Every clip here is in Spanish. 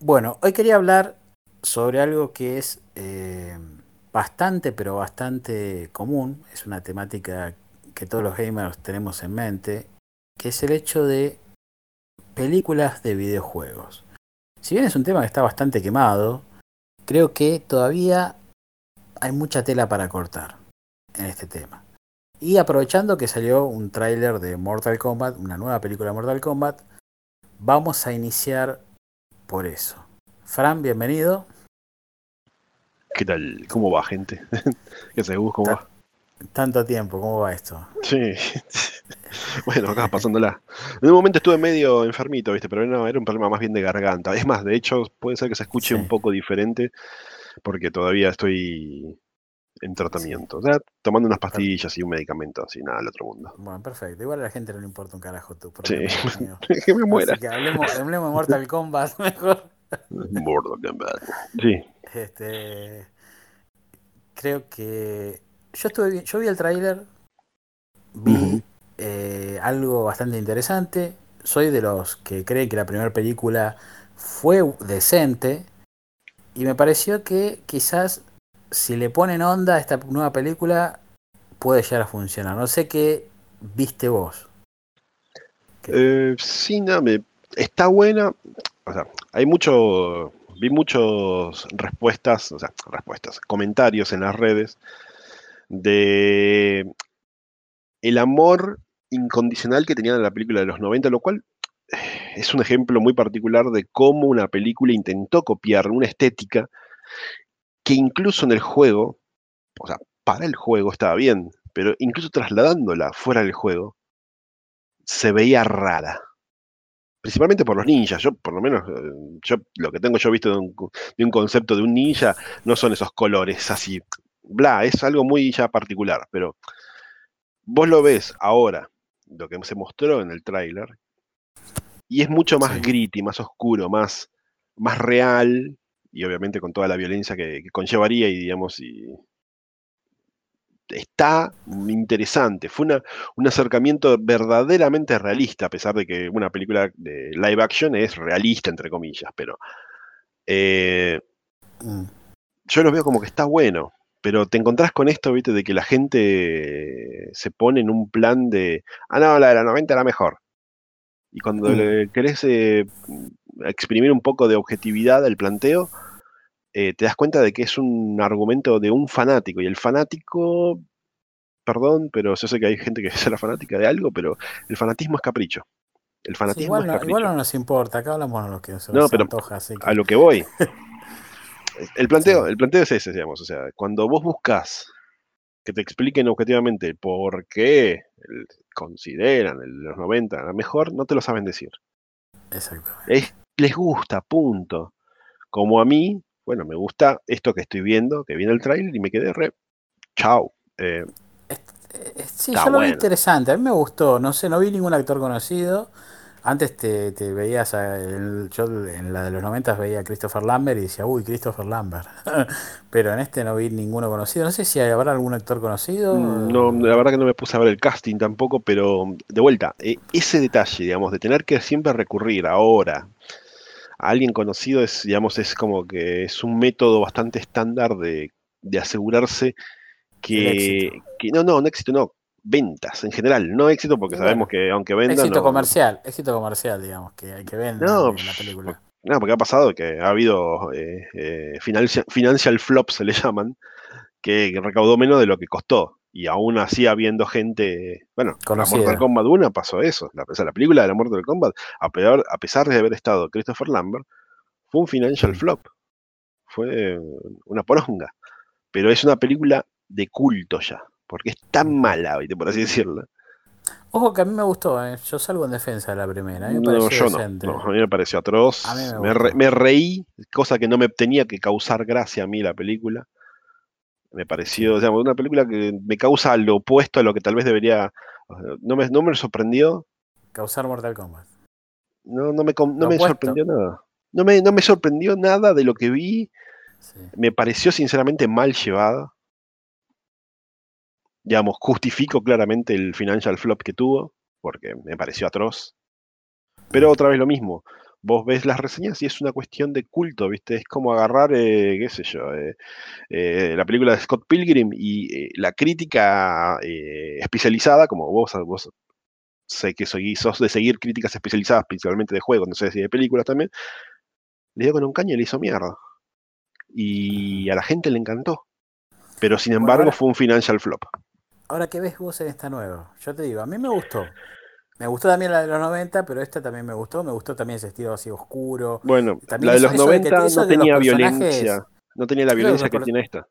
Bueno, hoy quería hablar sobre algo que es eh, bastante, pero bastante común. Es una temática que todos los gamers tenemos en mente, que es el hecho de películas de videojuegos. Si bien es un tema que está bastante quemado, creo que todavía hay mucha tela para cortar en este tema. Y aprovechando que salió un tráiler de Mortal Kombat, una nueva película de Mortal Kombat, vamos a iniciar por eso. Fran, bienvenido. ¿Qué tal? ¿Cómo va, gente? ¿Qué se ¿Cómo va? Tanto tiempo, ¿cómo va esto? Sí. Bueno, acá pasándola. En un momento estuve medio enfermito, ¿viste? Pero no, era un problema más bien de garganta. Es más, de hecho, puede ser que se escuche Sí. un poco diferente porque todavía estoy en tratamiento. O sea, tomando unas pastillas y un medicamento, así, nada, al otro mundo. Bueno, perfecto. Igual a la gente no le importa un carajo tu Sí, problema. amigo. que me muera. Así que hablemos, hablemos de Mortal Kombat mejor. Mortal Kombat. Sí. Este, creo que yo estuve yo vi el tráiler, vi eh, algo bastante interesante. Soy de los que creen que la primera película fue decente y me pareció que quizás si le ponen onda a esta nueva película puede llegar a funcionar. No sé qué viste vos. Eh, sí, nada, me- está buena. O sea, hay mucho. Vi muchas respuestas, o sea, respuestas, comentarios en las redes de el amor incondicional que tenían en la película de los 90, lo cual eh, es un ejemplo muy particular de cómo una película intentó copiar una estética que incluso en el juego, o sea, para el juego estaba bien, pero incluso trasladándola fuera del juego, se veía rara. Principalmente por los ninjas. Yo, por lo menos, eh, yo lo que tengo yo visto de un, co- de un concepto de un ninja no son esos colores así. Bla, es algo muy ya particular. Pero vos lo ves ahora, lo que se mostró en el tráiler, y es mucho más Sí. gritty, más oscuro, más, más real, y obviamente con toda la violencia que, que conllevaría, y digamos, y está interesante. Fue una, un acercamiento verdaderamente realista, a pesar de que una película de live action es realista, entre comillas, pero eh, Mm. yo lo veo como que está bueno. Pero te encontrás con esto, viste, de que la gente se pone en un plan de, ah, no, la de la 90 era mejor. Y cuando Mm. le querés eh, exprimir un poco de objetividad al planteo, eh, te das cuenta de que es un argumento de un fanático. Y el fanático, perdón, pero yo sé que hay gente que será fanática de algo, pero el fanatismo es capricho. El Sí, fanatismo igual, es no, capricho. igual no nos importa, acá hablamos de lo que se No, nos pero antoja, así a lo que voy. El planteo, sí. el planteo es ese, digamos. O sea, cuando vos buscas que te expliquen objetivamente por qué consideran los 90 la mejor, no te lo saben decir. Exactamente. Es- les gusta, punto. Como a mí, bueno, me gusta esto que estoy viendo, que viene el trailer y me quedé re. Chao. Eh, Sí, yo lo vi interesante, a mí me gustó, no sé, no vi ningún actor conocido. Antes te, te veías, a el- yo en la de los 90 veía a Christopher Lambert y decía, uy, Christopher Lambert. Pero en este no vi ninguno conocido. No sé si habrá algún actor conocido. No, la verdad que no me puse a ver el casting tampoco, pero de vuelta, eh, ese detalle, digamos, de tener que siempre recurrir ahora a alguien conocido es, digamos, es como que es un método bastante estándar de, de asegurarse que, que- no, no, no éxito, no, ventas en general, no éxito porque sabemos bueno, que aunque vendan, éxito no, comercial, éxito comercial, digamos, que hay que vendan no, en la película. no, porque ha pasado que ha habido eh, eh, financial, financial flop, se le llaman, que recaudó menos de lo que costó. Y aún así habiendo gente, bueno, la Mortal. Kombat 1 pasó eso. La, o sea, la película de la Mortal Kombat, a pesar, a pesar de haber estado Christopher Lambert, fue un financial Mm. flop. Fue una poronga. Pero es una película de culto ya. Porque es tan Ujú. mala, por así decirlo. Ojo que a mí me gustó, ¿eh? Yo salgo en defensa de la primera, a mí me No, yo no. A mí me pareció atroz. A mí me Me, re- me reí, cosa que no me tenía que causar gracia a mí la película. Me pareció, o sea, una película que me causa lo opuesto a lo que tal vez debería. No me, no me sorprendió, Causar Mortal Kombat. no, no me, no me sorprendió nada. No me, no me sorprendió nada de lo que vi. Sí. Me pareció sinceramente mal llevada. Digamos, justifico claramente el financial flop que tuvo, porque me pareció atroz. Pero otra vez lo mismo. Vos ves las reseñas y es una cuestión de culto, ¿viste? Es como agarrar, eh, qué sé yo, eh, eh, la película de Scott Pilgrim y la crítica especializada, como vos, vos sé que soy, sos de seguir críticas especializadas, principalmente de juegos, no sé si de películas también, le dio con un caño y le hizo mierda. Y a la gente le encantó. Pero sin embargo fue un financial flop. Ahora, ¿qué ves vos en esta nueva? Yo te digo, a mí me gustó. Me gustó también la de los 90, pero esta también me gustó. Me gustó también ese estilo así oscuro. Bueno, la de los 90 no tenía violencia. No tenía la violencia que tiene esta.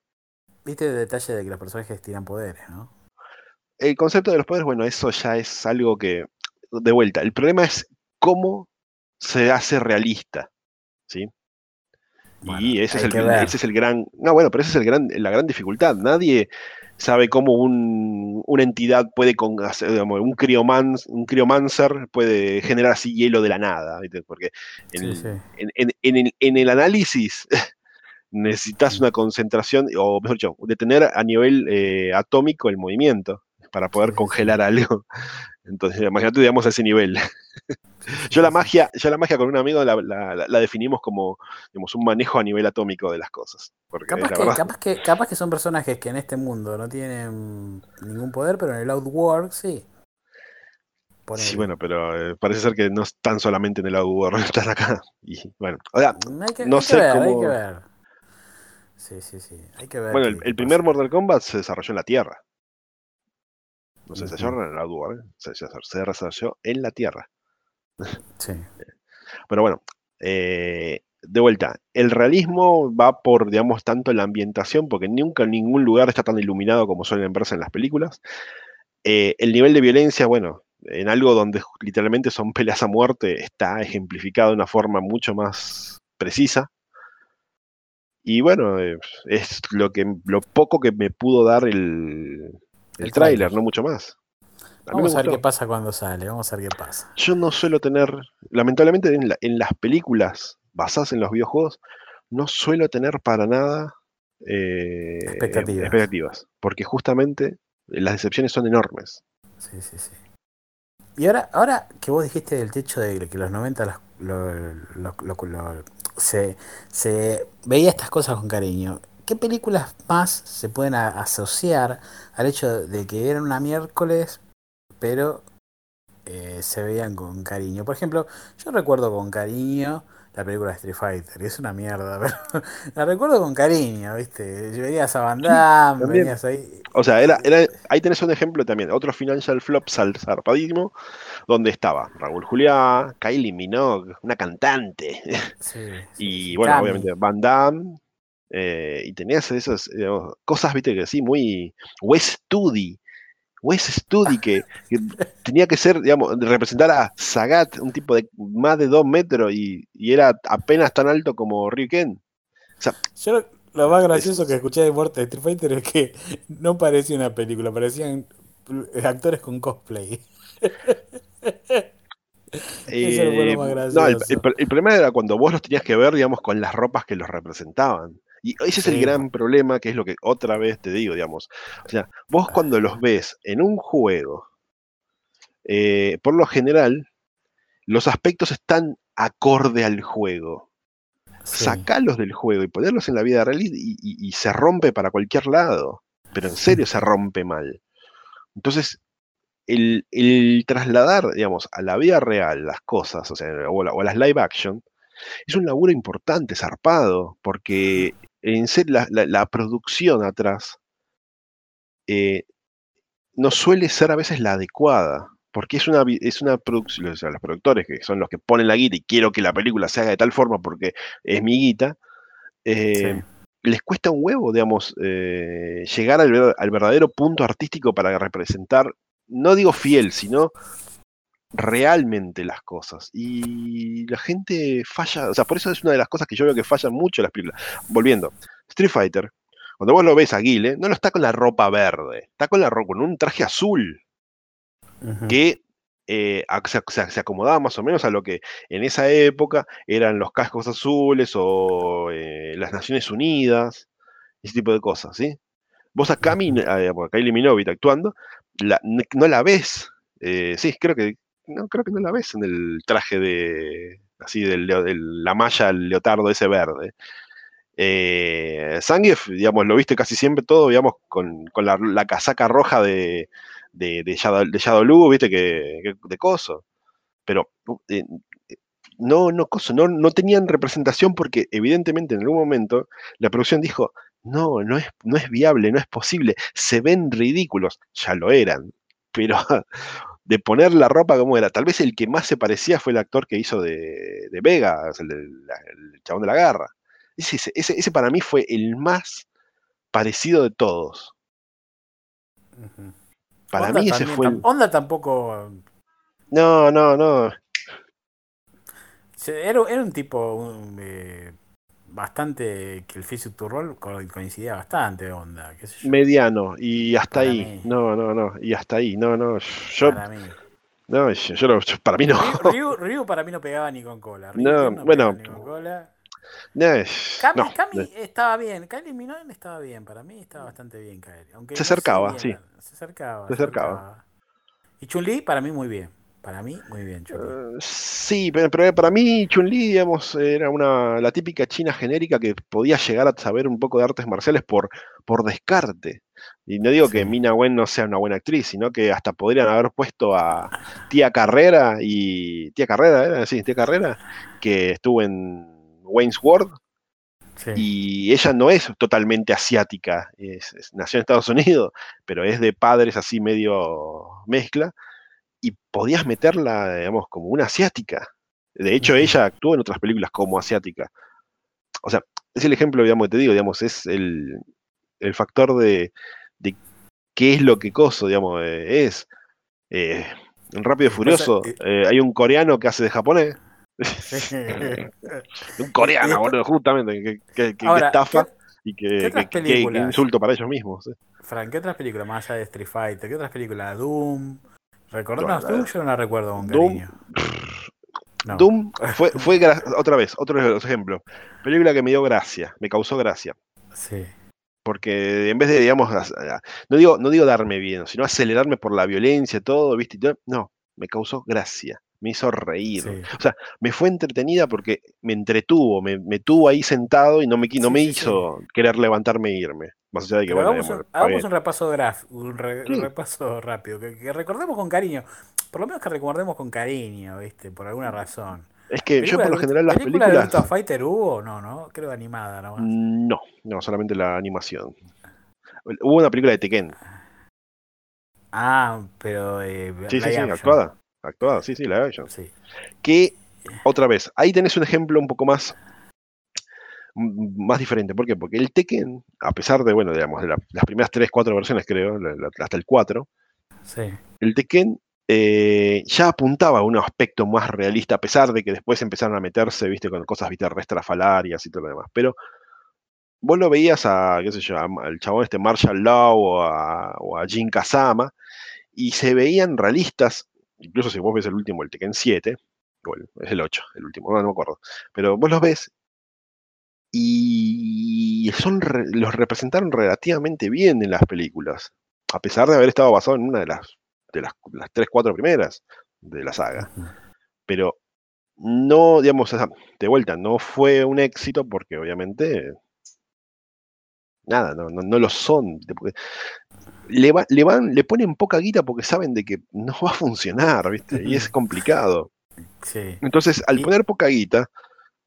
Viste el detalle de que los personajes tiran poderes, ¿no? El concepto de los poderes, bueno, eso ya es algo que. De vuelta, el problema es cómo se hace realista. ¿Sí? y ese es, el, ese es el gran. No, bueno, pero esa es el gran, la gran dificultad. Nadie sabe cómo una entidad puede, con, un, un criomancer puede generar así hielo de la nada, porque en, el, análisis necesitas una concentración, o mejor dicho, detener a nivel eh, atómico el movimiento para poder congelar algo. Entonces, imagínate, digamos, a ese nivel. yo la magia, yo la magia con un amigo la, definimos como digamos, un manejo a nivel atómico de las cosas. Capaz que, capaz, que, son personajes que en este mundo no tienen ningún poder, pero en el Outworld sí. Sí, bueno, pero eh, parece ser que no están solamente en el Outworld, están acá. Y bueno, o sea, no sé cómo... Hay que ver. Sí, sí, sí. Hay que ver. Bueno, el, primer Mortal Kombat se desarrolló en la Tierra. No se desarrolló en el Outworld, ¿eh? se, se desarrolló en la Tierra. Sí. Pero bueno, eh, de vuelta, el realismo va por, digamos, tanto la ambientación, porque nunca en ningún lugar está tan iluminado como suelen verse en las películas. Eh, el nivel de violencia, bueno, en algo donde literalmente son peleas a muerte, está ejemplificado de una forma mucho más precisa. Y bueno, eh, es lo que lo poco que me pudo dar el, el, tráiler, no mucho más. vamos a ver qué pasa cuando sale, vamos a ver qué pasa. Yo no suelo tener, lamentablemente en, las películas basadas en los videojuegos, no suelo tener para nada eh, expectativas. expectativas. Porque justamente las decepciones son enormes. Sí, sí, sí. Y ahora, ahora que vos dijiste del techo de que los 90 se, se veía estas cosas con cariño. ¿Qué películas más se pueden asociar al hecho de que eran una miércoles, pero eh, se veían con cariño? Por ejemplo, yo recuerdo con cariño la película de Street Fighter, y es una mierda, pero la recuerdo con cariño, ¿viste? Venías a Van Damme, venías ahí. O sea, era, era, ahí tenés un ejemplo también, otro financial flop zarpadísimo, donde estaba Raúl Juliá, Kylie Minogue, una cantante. y bueno, obviamente Van Damme, eh, y tenías esas cosas, viste, que sí, muy West Studi. West Studi, que, tenía que ser, digamos, representar a Sagat, un tipo de más de dos metros y, era apenas tan alto como Ryuken. O Yo lo, más gracioso que escuché de muerte de Street Fighter es que no parecía una película, parecían actores con cosplay. Eh, no, el, el, problema era cuando vos los tenías que ver, digamos, con las ropas que los representaban. Y ese es el gran problema, que es lo que otra vez te digo, digamos. O sea, vos cuando los ves en un juego, eh, por lo general, los aspectos están acorde al juego. Sacalos del juego y ponerlos en la vida real y, se rompe para cualquier lado. Pero en serio se rompe mal. Entonces, el, trasladar, digamos, a la vida real las cosas, o sea, o, a las live action, es un laburo importante, zarpado, porque en ser la, producción atrás eh, no suele ser a veces la adecuada, porque es una, es una producción, o sea, los productores que son los que ponen la guita y quiero que la película se haga de tal forma porque es mi guita, eh, les cuesta un huevo, digamos, eh, llegar al, al, verdadero punto artístico para representar, no digo fiel, sino realmente las cosas. Y la gente falla, o sea, por eso es una de las cosas que yo veo que fallan mucho las películas. Volviendo, Street Fighter, cuando vos lo ves a Guile, no lo está con la ropa verde, está con la ropa, con un traje azul, que eh, se, acomodaba más o menos a lo que en esa época eran los cascos azules o eh, las Naciones Unidas, ese tipo de cosas, ¿sí? Vos a Kylie Minogue actuando, no la ves, eh, sí, creo que no creo que no la ves en el traje de, así, del, la malla, el leotardo ese verde. Eh, digamos, lo viste casi siempre todo, digamos, con, la, casaca roja de, de, de, Shadow, viste, que, de coso. Pero eh, no, no, coso, no, no tenían representación porque evidentemente en algún momento la producción dijo, no, no es, no es viable, no es posible, se ven ridículos, ya lo eran, pero de poner la ropa como era, tal vez el que más se parecía fue el actor que hizo de, de Vega, el, el, chabón de la garra. Ese, ese, para mí fue el más parecido de todos. Para mí ese fue. Onda tampoco. No, no, no. Era, era un tipo eh, bastante que el Physic to Roll coincidía bastante, onda. Mediano, y hasta ahí. No, no, no, y hasta ahí. No, no. Yo, para mí. No, yo, para mí no. Ryu, para mí no pegaba ni con cola. no, bueno. Cami, estaba bien, Kylie Minogue estaba bien, para mí estaba bastante bien Kylie. se acercaba, sí. Se acercaba. Se acercaba. Y Chun-Li para mí muy bien. Para mí, muy bien, Chun-Li. Eh, sí, pero, para mí Chun-Li, digamos, era una, la típica china genérica que podía llegar a saber un poco de artes marciales por, por descarte. Y no digo que Mina Wen no sea una buena actriz, sino que hasta podrían haber puesto a Tía Carrera y. Tía Carrera, ¿era? Sí, Tía Carrera, que estuvo en Wayne's World. Y ella no es totalmente asiática, nació en Estados Unidos, pero es de padres así medio mezcla, y podías meterla, digamos, como una asiática. De hecho, ella actuó en otras películas como asiática. O sea, es el ejemplo, digamos, que te digo, digamos, es el, factor de, qué es lo que coso, digamos, eh, es. Eh, en Rápido y Furioso, eh, hay un coreano que hace de japonés. un coreano, boludo, justamente, que, estafa y que, insulto para ellos mismos. Frank, ¿qué otras películas más allá de Street Fighter? ¿Qué otras películas? Doom. ¿Recordás Doom? Yo no la recuerdo con cariño. Doom fue, fue otra vez, otro de los ejemplos. Película que me dio gracia, me causó gracia. Sí. Porque en vez de, digamos, no digo, no digo darme bien, sino acelerarme por la violencia, todo, ¿viste? No, me causó gracia me hizo reír. O sea, me fue entretenida porque me entretuvo, me, tuvo ahí sentado y no me, no me hizo querer levantarme e irme. Más allá de que, bueno, hagamos, un, un repaso graf, un, repaso rápido, que, recordemos con cariño, por lo menos que recordemos con cariño, ¿viste? Por alguna razón. Es que yo por lo general las películas... ¿Película de Fighter hubo? No, no, creo animada nomás. No, no, solamente la animación. Hubo una película de Tekken. Ah, pero... Eh, sí, sí, sí, actuada. Actuada, sí, sí, la action. Sí. Que, otra vez, ahí tenés un ejemplo un poco más más diferente. ¿Por qué? Porque el Tekken, a pesar de, bueno, digamos, de las primeras 3, 4 versiones, creo, hasta el 4, sí. el Tekken eh, ya apuntaba a un aspecto más realista, a pesar de que después empezaron a meterse, viste, con cosas, viste, restrafalarias y todo lo demás. Pero vos lo veías a, qué sé yo, al chabón este Marshall Law o a, o a Jin Kazama, y se veían realistas incluso si vos ves el último, el Tekken 7, es el 8, el último, no, me acuerdo, pero vos los ves y son los representaron relativamente bien en las películas, a pesar de haber estado basado en una de las, de las, las 3, 4 primeras de la saga. Pero no, digamos, de vuelta, no fue un éxito porque obviamente nada, no, no, lo son le, le, van, le ponen poca guita porque saben de que no va a funcionar, ¿viste? Y es complicado. Sí. Entonces, al poner poca guita,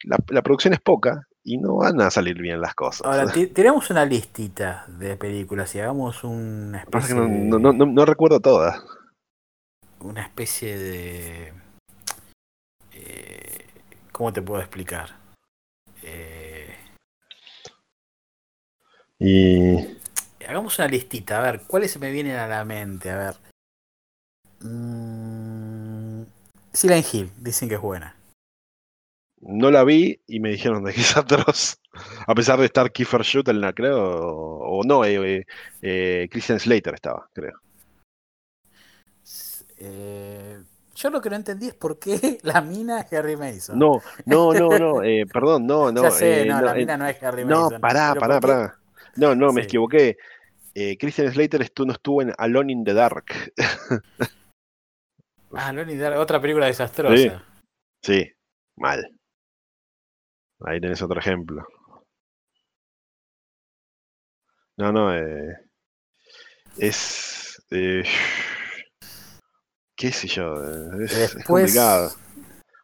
la, producción es poca y no van a salir bien las cosas. Ahora, tenemos una listita de películas y hagamos una especie no, no, no, no, recuerdo todas. Una especie de... Eh, ¿Cómo te puedo explicar? Eh, y hagamos una listita, a ver, ¿cuáles se me vienen a la mente? A ver. Mm, Silent Hill, dicen que es buena. No la vi y me dijeron de que es atroz. A pesar de estar Kiefer Sutherland, creo, o, no, eh, eh, eh, Christian Slater estaba, creo. yo lo que no entendí es por qué la mina es Harry Mason. No, no, no, no, perdón, no, no. Ya sé, no, la mina no es Harry Mason. No, pará, pará, pará. No, no, me equivoqué. Christian Slater no estuvo en Alone in the Dark. Ah, Lonnie Dark, otra película desastrosa. Sí, mal. Ahí tenés otro ejemplo. No, no, eh, es... Eh, qué sé yo, es, es complicado.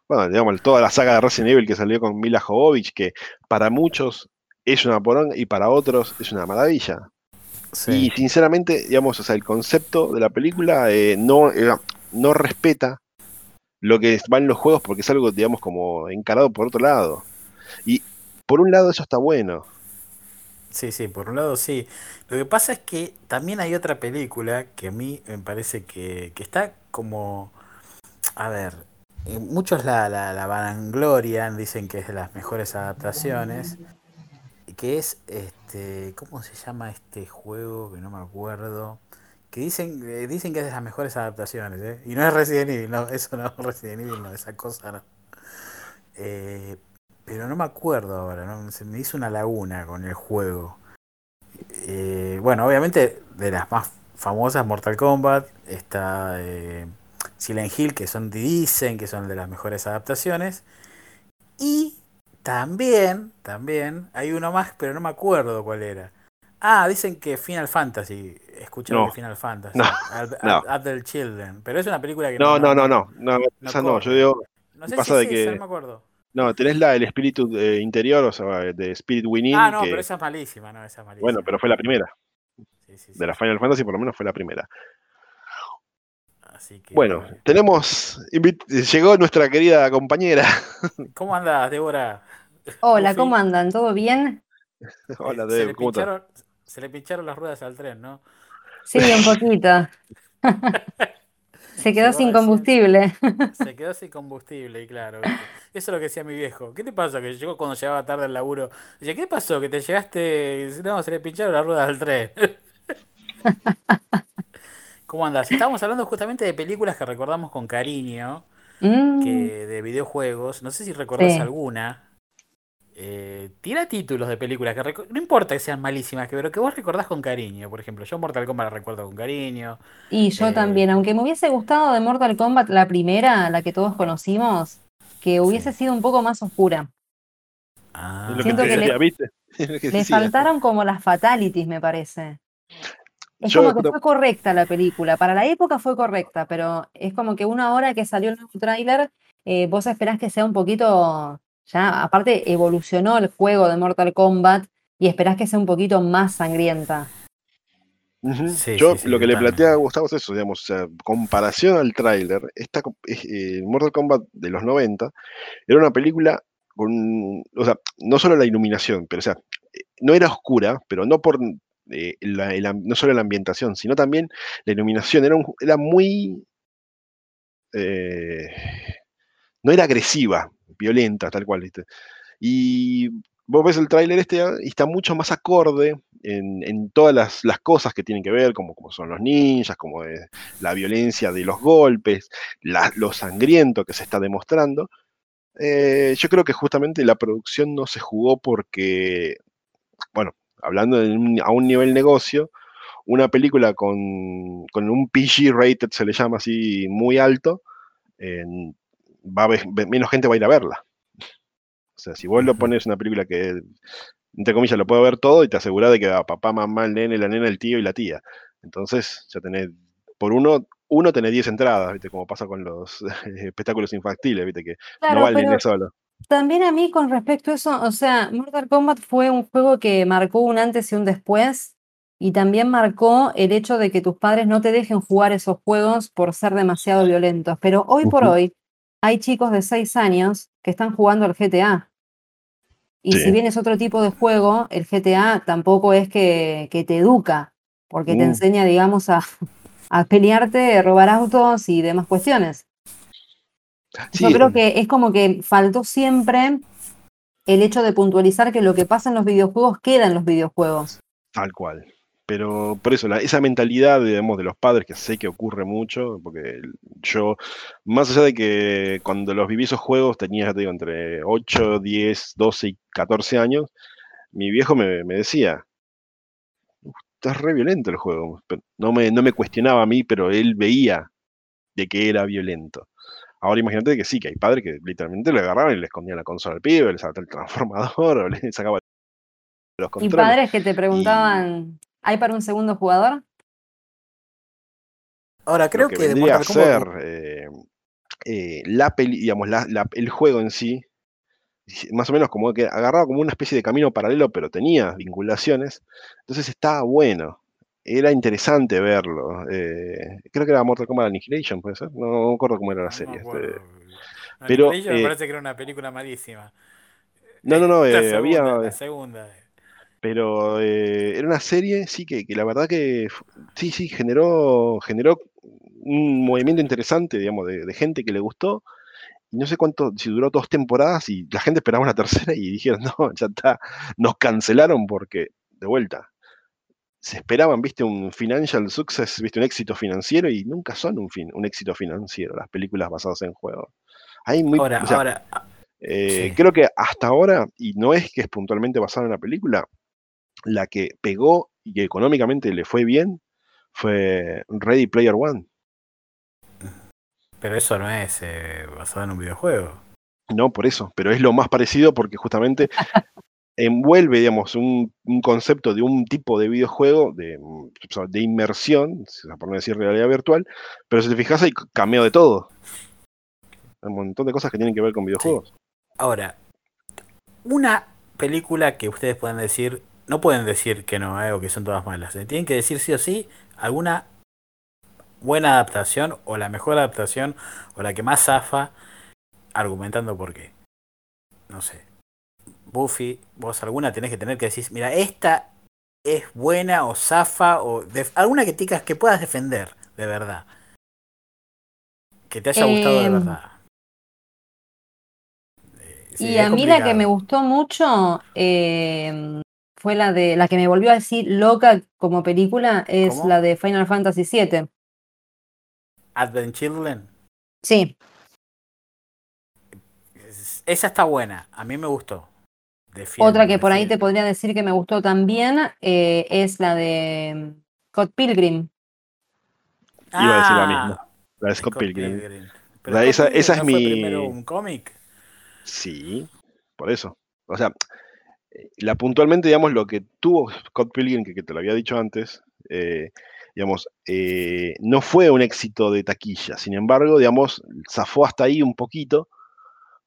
Bueno, digamos, toda la saga de Resident Evil que salió con Mila Jovovich, que para muchos es una poronga y para otros es una maravilla. sí. Y sinceramente, digamos, o sea, el concepto de la película eh, no, eh, no respeta lo que va en los juegos porque es algo, digamos, como encarado por otro lado. Y por un lado eso está bueno. Sí, sí, por un lado sí. Lo que pasa es que también hay otra película que a mí me parece que, que está como... A ver, eh, muchos la, la, la vanglorian, dicen que es de las mejores adaptaciones, que es, este, ¿cómo se llama este juego? Que no me acuerdo. Que dicen, eh, dicen que es de las mejores adaptaciones, ¿eh? Y no es Resident Evil, no, eso no, Resident Evil no, esa cosa no. Eh, pero no me acuerdo ahora, ¿no? Se me hizo una laguna con el juego. Eh, bueno, obviamente de las más famosas, Mortal Kombat, está eh, Silent Hill, que son dicen que son de las mejores adaptaciones. Y también, también, hay uno más, pero no me acuerdo cuál era. Ah, dicen que Final Fantasy. Escucharon No. que Final Fantasy. No, Ad- no. Adult Children. Pero es una película que No, no, no, no, no, no esa no, yo digo, No sé pasa si de es que- esa, no me acuerdo. No, tenés la del espíritu eh, interior, o sea, de Spirit Within, Ah, no, que, pero esa es malísima, no, esa es malísima. bueno, pero fue la primera, Sí, sí, sí. de la Final Fantasy por lo menos fue la primera. Así que, Bueno, tenemos, llegó nuestra querida compañera. ¿Cómo andas, Débora? Hola. ¿cómo andan? ¿Todo bien? Hola, Eh, se, le pincharon, se le pincharon las ruedas al tren, ¿no? Sí, un poquito. Se quedó Se sin combustible. Se quedó sin combustible, y claro. ¿viste? Eso es lo que decía mi viejo. ¿Qué te pasó? Que llegó cuando llegaba tarde al laburo. Dice, ¿qué pasó? Que te llegaste. No, se le pincharon las ruedas al tren. ¿Cómo andas? Estábamos hablando justamente de películas que recordamos con cariño, Mm, que de videojuegos. No sé si recordás Sí. alguna. Eh, tira títulos de películas que no importa que sean malísimas, que- pero que vos recordás con cariño. Por ejemplo, yo Mortal Kombat la recuerdo con cariño. Y yo Eh, también, aunque me hubiese gustado de Mortal Kombat la primera, la que todos conocimos, que hubiese Sí. sido un poco más oscura. Ah, que Siento te que le- ¿viste? Que Le faltaron como las fatalities, me parece. Es Yo como que fue correcta la película. Para la época fue correcta, pero es como que una hora que salió el nuevo tráiler, eh, vos esperás que sea un poquito, ya aparte evolucionó el juego de Mortal Kombat y esperás que sea un poquito más sangrienta. Sí, Yo sí, sí, lo que le planteaba a Gustavo es eso, digamos, o sea, comparación al tráiler, esta eh, Mortal Kombat de los 90 era una película con, o sea, no solo la iluminación, pero o sea, eh, no era oscura, pero no por eh, la- el no solo la ambientación, sino también la iluminación, era, un- era muy, eh, no era agresiva, violenta, tal cual, ¿viste? Y vos ves el tráiler este ah, y está mucho más acorde en, en todas las, las cosas que tienen que ver, como, como son los ninjas, como eh, la violencia de los golpes, la- lo sangriento que se está demostrando. Eh, yo creo que justamente la producción no se jugó porque, bueno, hablando a un nivel negocio, una película con, con un PG rated, se le llama así, muy alto, en- va a ver- ve- menos gente va a ir a verla. O sea, si vos lo pones una película que, entre comillas, lo puede ver todo y te asegura de que va papá, mamá, el nene, la nena, el tío y la tía. Entonces, ya tenés, por uno, uno tenés 10 entradas, ¿viste? Como pasa con los espectáculos infantiles, ¿viste? Que no Claro, va el pero nene solo. también a mí con respecto a eso, o sea, Mortal Kombat fue un juego que marcó un antes y un después, y también marcó el hecho de que tus padres no te dejen jugar esos juegos por ser demasiado violentos. Pero hoy por hoy hay chicos de 6 años que están jugando al GTA. Y si bien es otro tipo de juego, el GTA tampoco es que, que te educa, porque te Mm. enseña, digamos, a, a pelearte, robar autos y demás cuestiones. Yo creo eh, que es como que faltó siempre el hecho de puntualizar que lo que pasa en los videojuegos queda en los videojuegos. Tal cual. Pero por eso, la- esa mentalidad, digamos, de los padres, que sé que ocurre mucho, porque yo, más allá de que cuando los viví esos juegos tenía, ya te digo, entre 8, 10, 12 y 14 años, mi viejo me, me decía, "Uf, estás re violento el juego. No me, no me cuestionaba a mí, pero él veía de que era violento. Ahora imagínate que sí, que hay padres que literalmente le agarraban y le escondían la consola al pibe, le sacaban el transformador, o le sacaban los controles. Y padres que te preguntaban, ¿hay para un segundo jugador? Ahora creo que, que vendría a ser eh, eh, la peli, digamos, el juego en sí, más o menos como que agarraba como una especie de camino paralelo, pero tenía vinculaciones. Entonces estaba bueno. Era interesante verlo. Eh, creo que era Mortal Kombat Annihilation, puede ser. No, no me acuerdo cómo era la serie. Este, pero me parece que era una película malísima. No, no, no, había. La segunda. Pero era una serie, sí, que, que, la verdad que sí, sí, generó, generó un movimiento interesante, digamos, de, gente que le gustó. Y no sé cuánto, si duró dos temporadas y la gente esperaba una tercera y dijeron, no, ya está, nos cancelaron porque, de vuelta, se esperaban, viste, un financial success, viste, un éxito financiero y nunca son un, fin, un éxito financiero las películas basadas en juegos. Hay muy, ahora, ahora, eh, creo que hasta ahora, y no es que es puntualmente basada en la película, la que pegó y que económicamente le fue bien fue Ready Player One. Pero eso no es eh, basado en un videojuego. No, por eso, pero es lo más parecido porque justamente envuelve, digamos, un, concepto de un tipo de videojuego de, de inmersión, por no decir realidad virtual, pero si te fijas hay cameo de todo. Hay un montón de cosas que tienen que ver con videojuegos. Ahora, una película que ustedes pueden decir, no pueden decir que no, eh, o que son todas malas, eh, tienen que decir sí o sí alguna buena adaptación o la mejor adaptación o la que más zafa argumentando por qué. No sé. Buffy, vos alguna tenés que tener que decir, mira, esta es buena o zafa o alguna que ticas que puedas defender de verdad. Que te haya gustado de em, verdad. Eh, y a mí la que me gustó mucho em, fue la de la que me volvió a decir loca como película es la de Final Fantasy VII. Advent Children. Sí. Esa está buena, a mí me gustó. Otra que por ahí te podría decir que me gustó también eh, es la de mm, Scott Pilgrim. Iba a decir la misma. Ah, la de Scott, Pilgrim. esa, esa es mi. primero un cómic? Sí, por eso. O sea, la puntualmente, digamos, lo que tuvo Scott Pilgrim, que, te lo había dicho antes, eh, digamos, eh, no fue un éxito de taquilla. Sin embargo, digamos, zafó hasta ahí un poquito,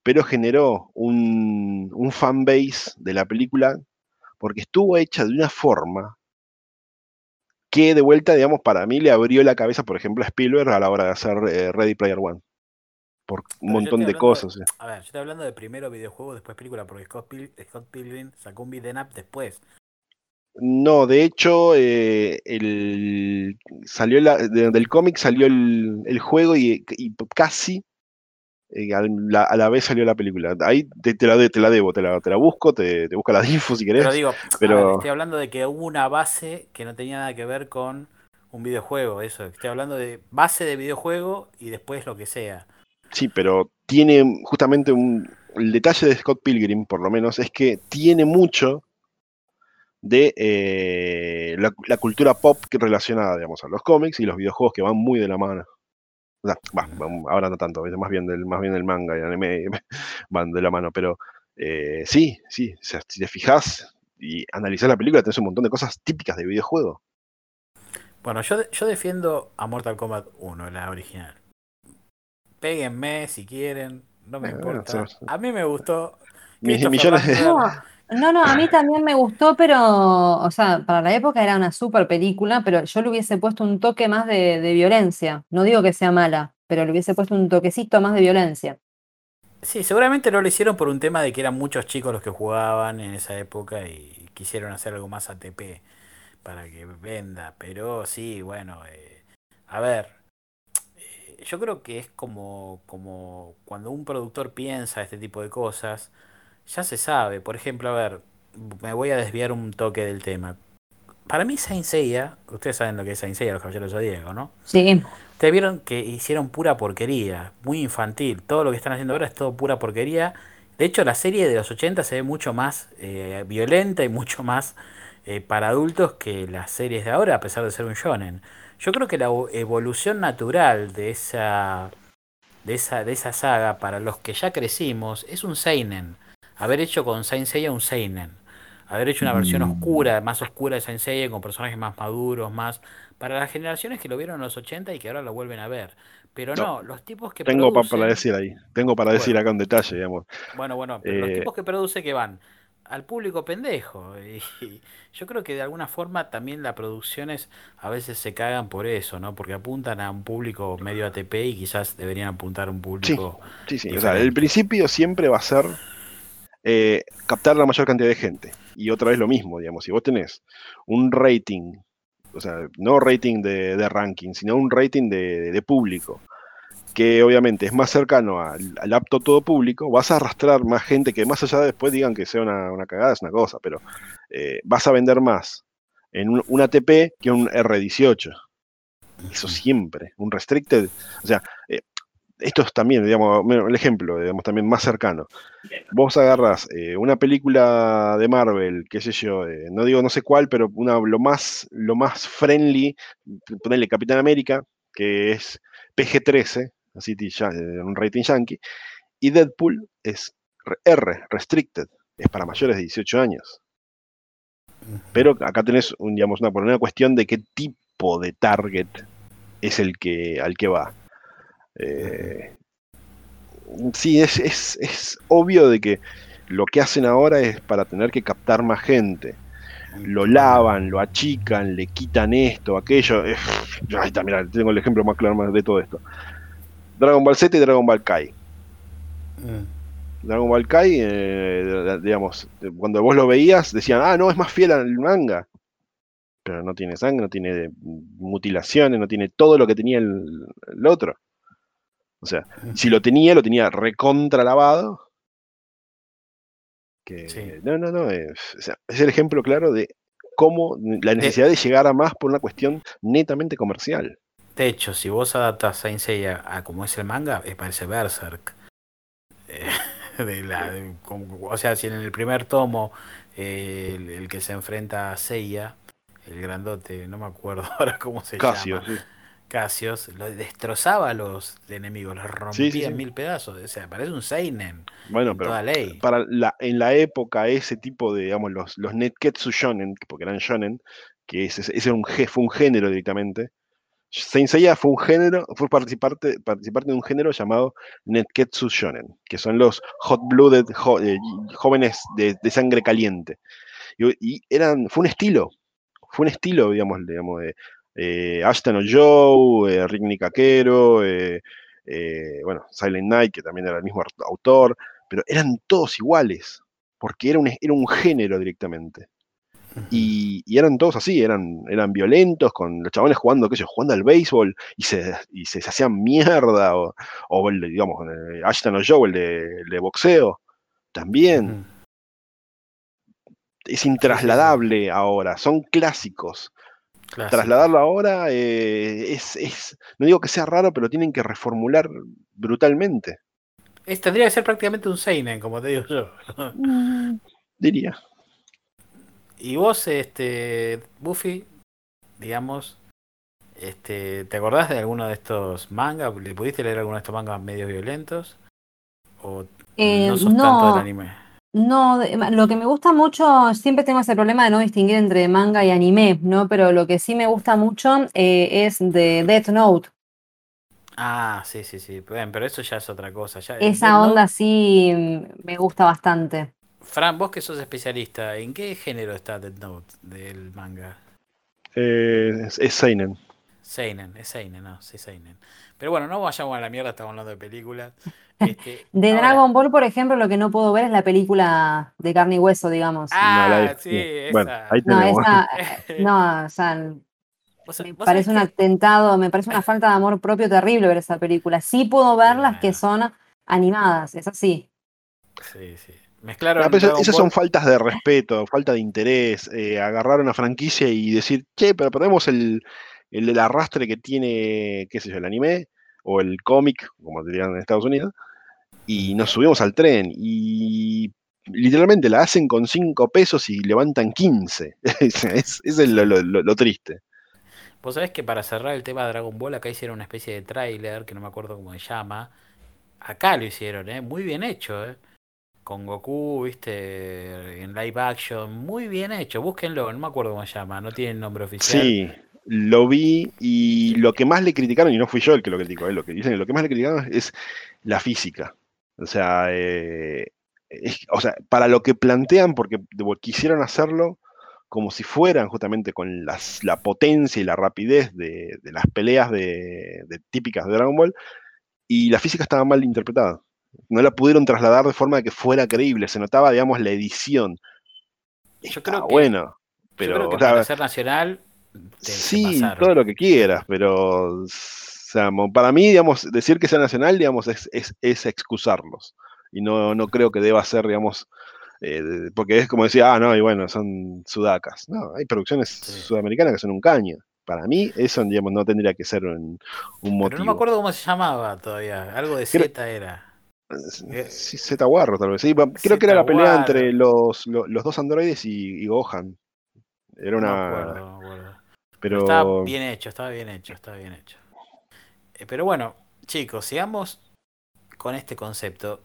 pero generó un, un fanbase de la película porque estuvo hecha de una forma que de vuelta, digamos, para mí le abrió la cabeza, por ejemplo, a Spielberg a la hora de hacer eh, Ready Player One. Por un montón de cosas. a ver, yo estoy hablando de primero videojuego, después película, porque Scott, Pilgrim sacó un beat'em up después. No, de hecho, eh, salió del cómic salió el, juego y, casi eh, a, la, vez salió la película. Ahí te, la, te la, debo, te la, te la busco, te, te busca la info si querés. Pero digo, pero... estoy hablando de que hubo una base que no tenía nada que ver con un videojuego, eso. Estoy hablando de base de videojuego y después lo que sea. Sí, pero tiene justamente un... El detalle de Scott Pilgrim, por lo menos, es que tiene mucho de eh, la, cultura pop relacionada, digamos, a los cómics y los videojuegos que van muy de la mano. ahora no tanto, más bien del, más bien el manga y el anime van de la mano, pero eh, sí, sí, si te fijas y analizas la película, tenés un montón de cosas típicas de videojuego. Bueno, yo, yo defiendo a Mortal Kombat 1, la original. Péguenme si quieren, no me eh, importa. A mí me gustó. millones de... No, no, a mí también me gustó, pero, o sea, para la época era una super película, pero yo le hubiese puesto un toque más de, violencia. No digo que sea mala, pero le hubiese puesto un toquecito más de violencia. Sí, seguramente no lo hicieron por un tema de que eran muchos chicos los que jugaban en esa época y quisieron hacer algo más ATP para que venda. Pero sí, bueno, eh, a ver, yo creo que es como, como cuando un productor piensa este tipo de cosas ya se sabe. Por ejemplo, a ver, me voy a desviar un toque del tema. Para mí Saint Seiya, ustedes saben lo que es Saint Seiya, los caballeros de Diego, ¿no? Sí. Ustedes vieron que hicieron pura porquería, muy infantil. Todo lo que están haciendo ahora es todo pura porquería. De hecho, la serie de los 80 se ve mucho más eh, violenta y mucho más eh, para adultos que las series de ahora, a pesar de ser un shonen. Yo creo que la evolución natural de esa, de esa, de esa saga para los que ya crecimos es un seinen. Haber hecho con Saint Seiya un seinen. Haber hecho una versión Mm. oscura, más oscura de Saint Seiya, con personajes más maduros, más... Para las generaciones que lo vieron en los 80 y que ahora lo vuelven a ver. Pero No, no, los tipos que Tengo pa- para decir ahí, tengo para decir acá un detalle, digamos. bueno, bueno, pero los Eh, tipos que produce que van al público pendejo. Y, y yo creo que de alguna forma también las producciones a veces se cagan por eso, ¿no? Porque apuntan a un público medio ATP y quizás deberían apuntar a un sí, público sí, sí. O sea, el principio siempre va a ser eh, captar la mayor cantidad de gente. Y otra vez lo mismo, digamos, si vos tenés un rating, o sea, no rating de, de ranking, sino un rating de, de público, que obviamente es más cercano al, al apto todo público, vas a arrastrar más gente que más allá de después digan que sea una, una cagada, es una cosa, pero eh, vas a vender más en un, un ATP que un R18. Eso siempre, un restricted, o sea, eh, esto es también, digamos, el ejemplo, digamos, también más cercano. Vos agarras eh, una película de Marvel, qué sé yo, eh, no digo no sé cuál, pero una, lo más, lo más friendly, ponerle Capitán América, que es PG-13, ya, eh, un rating yankee, y Deadpool es R, restricted, es para mayores de 18 años. Pero acá tenés, un, digamos, una, por una cuestión de qué tipo de target es el que al que va. Eh, sí, es, es, es obvio de que lo que hacen ahora es para tener que captar más gente. Lo lavan, lo achican, le quitan esto, aquello. eh, ahí está, mirá, tengo el ejemplo más claro de todo esto. Dragon Ball Z y Dragon Ball Kai. Mm. Dragon Ball Kai, eh, digamos, cuando vos lo veías, decían, ah, no, es más fiel al manga. Pero no tiene sangre, no tiene mutilaciones, no tiene todo lo que tenía el, el otro. O sea, si lo tenía, lo tenía recontra lavado. Que, Sí. No, no, no. Es, o sea, es el ejemplo claro de cómo la necesidad de llegar a más por una cuestión netamente comercial. De hecho, si vos adaptas Saint Seiya a como es el manga, eh, parece Berserk. Eh, de la- de- como- o sea, si en el primer tomo eh, el, el que se enfrenta a Seiya, el grandote, no me acuerdo ahora cómo se Casio, llama, sí. Casios, lo destrozaba a los enemigos, los rompía sí, en sí. mil pedazos. O sea, parece un Seinen Bueno, en pero toda ley. para la, en la época ese tipo de, digamos, los, los Netketsu Shonen, porque eran Shonen, que ese, ese era un, fue un género directamente. Saint Seiya fue un género, fue participarte, participante de un género llamado Netketsu Shonen, que son los hot-blooded jo- eh, jóvenes de, de sangre caliente. Y, y eran, fue un estilo, fue un estilo, digamos, digamos de eh, Ashton Joe, eh, Rick Nikakero, eh, eh, bueno, Silent Night, que también era el mismo aut- autor, pero eran todos iguales, porque era un, era un género directamente. Y, y eran todos así, eran, eran violentos, con los chabones jugando, qué sé jugando al béisbol y se, y se, se hacían mierda, o, o el de, digamos, eh, Ashton o Joe, el de, el de boxeo, también. Es intrasladable ahora, son clásicos. Clásico. Trasladarlo ahora eh, es, es, no digo que sea raro, pero tienen que reformular brutalmente, Es- tendría que ser prácticamente un Seinen, como te digo yo. diría. Y vos, este, Buffy, digamos, este, ¿te acordás de alguno de estos mangas? ¿Le pudiste leer alguno de estos mangas medio violentos? ¿O Eh, no sos tanto del no, anime? no, lo que me gusta mucho, siempre tengo ese problema de no distinguir entre manga y anime, ¿no? Pero lo que sí me gusta mucho eh, es de Death Note. Ah, sí, sí, sí. Bien, pero eso ya es otra cosa. Ya, Esa onda sí mm, me gusta bastante. Fran, vos que sos especialista, ¿en qué género está Death Note del manga? Eh, es, es Seinen. Seinen, es Seinen, no, sí, Seinen. Pero bueno, no vayamos a la mierda, estamos hablando de películas. Este, De ahora- Dragon Ball, por ejemplo, lo que no puedo ver es la película de carne y hueso, digamos. Ah, No la he- sí, Bueno, esa. ahí No, esa, eh, no, o sea, me parece un que- atentado, me parece una falta de amor propio terrible ver esa película. Sí puedo ver las que Bueno. son animadas, es así. Sí, sí. Mezclaron Ah, esas- Ball- son faltas de respeto, falta de interés, eh, agarrar una franquicia y decir, che, pero ponemos el, el arrastre que tiene, qué sé yo, el anime o el cómic, como dirían en Estados Unidos, y nos subimos al tren. Y literalmente la hacen con 5 pesos y levantan 15. es, es lo, lo, lo, triste. Vos sabés que para cerrar el tema de Dragon Ball, acá hicieron una especie de tráiler, que no me acuerdo cómo se llama. Acá lo hicieron, ¿eh? Muy bien hecho, ¿eh? Con Goku, viste, en live action, muy bien hecho. Búsquenlo, no me acuerdo cómo se llama, no tiene nombre oficial. Sí, lo vi y lo que más le criticaron, y no fui yo el que lo criticó, ¿eh? lo que dicen, lo que más le criticaron es la física. O sea, eh, o sea, para lo que plantean, porque quisieron hacerlo como si fueran justamente con la potencia y la rapidez de, las peleas de, típicas de Dragon Ball, y la física estaba mal interpretada. No la pudieron trasladar de forma que fuera creíble, se notaba, digamos, la edición. Yo creo que, bueno, pero para ser nacional sí, todo lo que quieras, pero para mí, digamos, decir que sea nacional, digamos, es, es excusarlos y no, no creo que deba ser, digamos, eh, porque es como decía, ah, no, y bueno, son sudacas. No, hay producciones sudamericanas que son un caño. Para mí, eso digamos, no tendría que ser un, un motivo. Pero no me acuerdo cómo se llamaba todavía. Algo de Z era. Eh, sí, Z Guarro, tal vez. Sí, creo que era la pelea entre los, los, dos androides y, Gohan. Era una. No. Pero... Estaba bien hecho, estaba bien hecho, estaba bien hecho. Eh, pero bueno, chicos, sigamos con este concepto.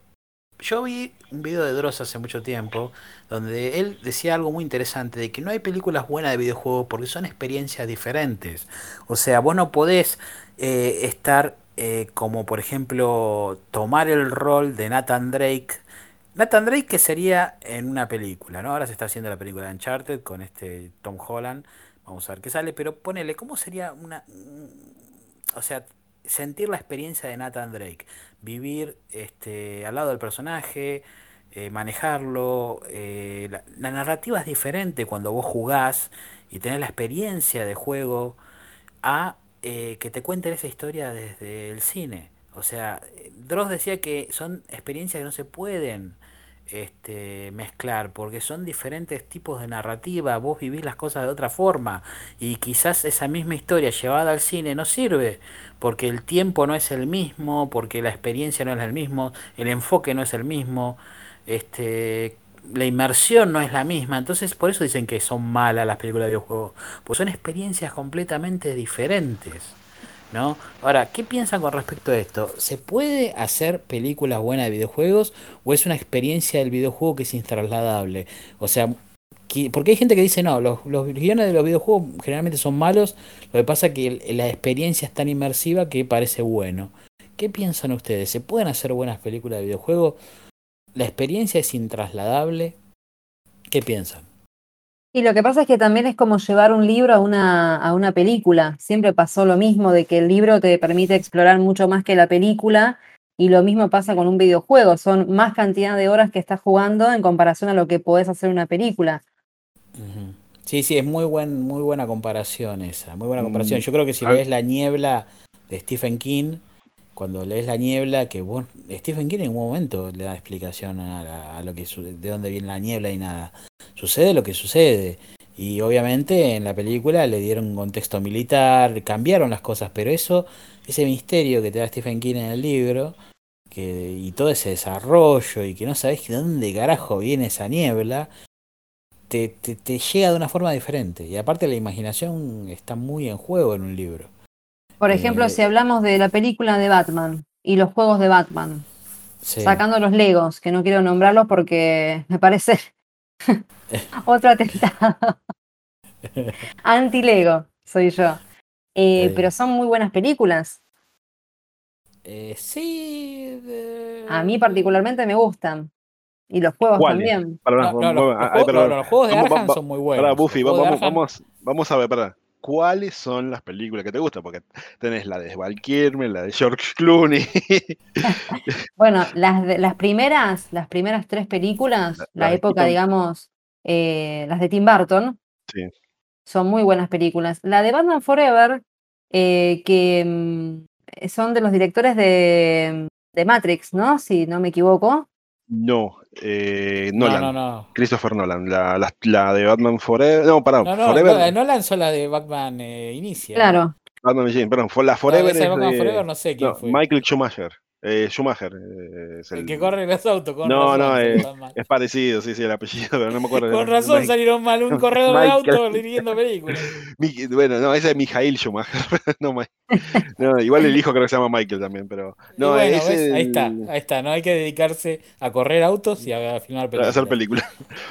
Yo vi un video de Dross hace mucho tiempo donde él decía algo muy interesante de que no hay películas buenas de videojuegos porque son experiencias diferentes. O sea, vos no podés eh, estar eh, como por ejemplo tomar el rol de Nathan Drake. Nathan Drake que sería en una película, ¿no? Ahora se está haciendo la película de Uncharted con este Tom Holland. Vamos a ver qué sale, pero ponele, ¿cómo sería una... O sea, sentir la experiencia de Nathan Drake, vivir este, al lado del personaje, eh, manejarlo. Eh, la, narrativa es diferente cuando vos jugás y tenés la experiencia de juego a eh, que te cuenten esa historia desde el cine. O sea, Dross decía que son experiencias que no se pueden este, mezclar, porque son diferentes tipos de narrativa, vos vivís las cosas de otra forma y quizás esa misma historia llevada al cine no sirve, porque el tiempo no es el mismo, porque la experiencia no es el mismo, el enfoque no es el mismo, este, la inmersión no es la misma, entonces por eso dicen que son malas las películas de videojuegos, pues son experiencias completamente diferentes. ¿no? Ahora, ¿qué piensan con respecto a esto? ¿Se puede hacer películas buenas de videojuegos o es una experiencia del videojuego que es intrasladable? O sea, porque hay gente que dice, no, los, los guiones de los videojuegos generalmente son malos, lo que pasa es que la experiencia es tan inmersiva que parece bueno. ¿Qué piensan ustedes? ¿Se pueden hacer buenas películas de videojuegos? ¿La experiencia es intrasladable? ¿Qué piensan? Y lo que pasa es que también es como llevar un libro a una, a una película. Siempre pasó lo mismo, de que el libro te permite explorar mucho más que la película, y lo mismo pasa con un videojuego. Son más cantidad de horas que estás jugando en comparación a lo que podés hacer en una película. Sí, sí, es muy, buen, muy buena comparación esa, muy buena comparación. Mm. Yo creo que si lees La Niebla de Stephen King, cuando lees La Niebla, que vos, Stephen King en un momento le da explicación a, a lo que de dónde viene la niebla y nada sucede lo que sucede. Y obviamente en la película le dieron un contexto militar, cambiaron las cosas, pero eso, ese misterio que te da Stephen King en el libro, que, y todo ese desarrollo, y que no sabes de dónde carajo viene esa niebla, te, te, llega de una forma diferente. Y aparte la imaginación está muy en juego en un libro. Por ejemplo, eh, si hablamos de la película de Batman y los juegos de Batman, sacando los Legos, que no quiero nombrarlos porque me parece Otro atentado. Anti-Lego soy yo. Eh, pero son muy buenas películas. Eh, sí. A mí particularmente me gustan. Y los juegos también. los, juegos de Arkham son muy buenos. Buffy, vamos, vamos, vamos, a ver, perdón. ¿Cuáles son las películas que te gustan? Porque tenés la de Val la de George Clooney. bueno, las, las primeras, las primeras tres películas, la, época, digamos, eh, las de Tim Burton, son muy buenas películas. La de Batman Forever, eh, que mm, son de los directores de, de Matrix, ¿no? Si no me equivoco. No, eh, Nolan. No, no, no. Christopher Nolan. La, la, de Batman Forever. No, pará, no, no, Forever. No, Nolan son la de Batman eh, Inicia. Claro. Batman perdón, fue la Forever. No, Batman Forever no sé quién fue. Michael Schumacher. Eh, Schumacher. eh, es El que corre los autos, con No, razón, no, eh. Es parecido, sí, sí, el apellido, pero no me acuerdo. Con razón Mike- salieron mal un corredor de Michael. auto dirigiendo películas. Mi- bueno, no, ese es Mijail Schumacher. no, Mike. No, igual el hijo creo que se llama Michael también, pero. No, bueno, es ¿ves? ahí está, ahí está. No hay que dedicarse a correr autos y a filmar películas. hacer películas.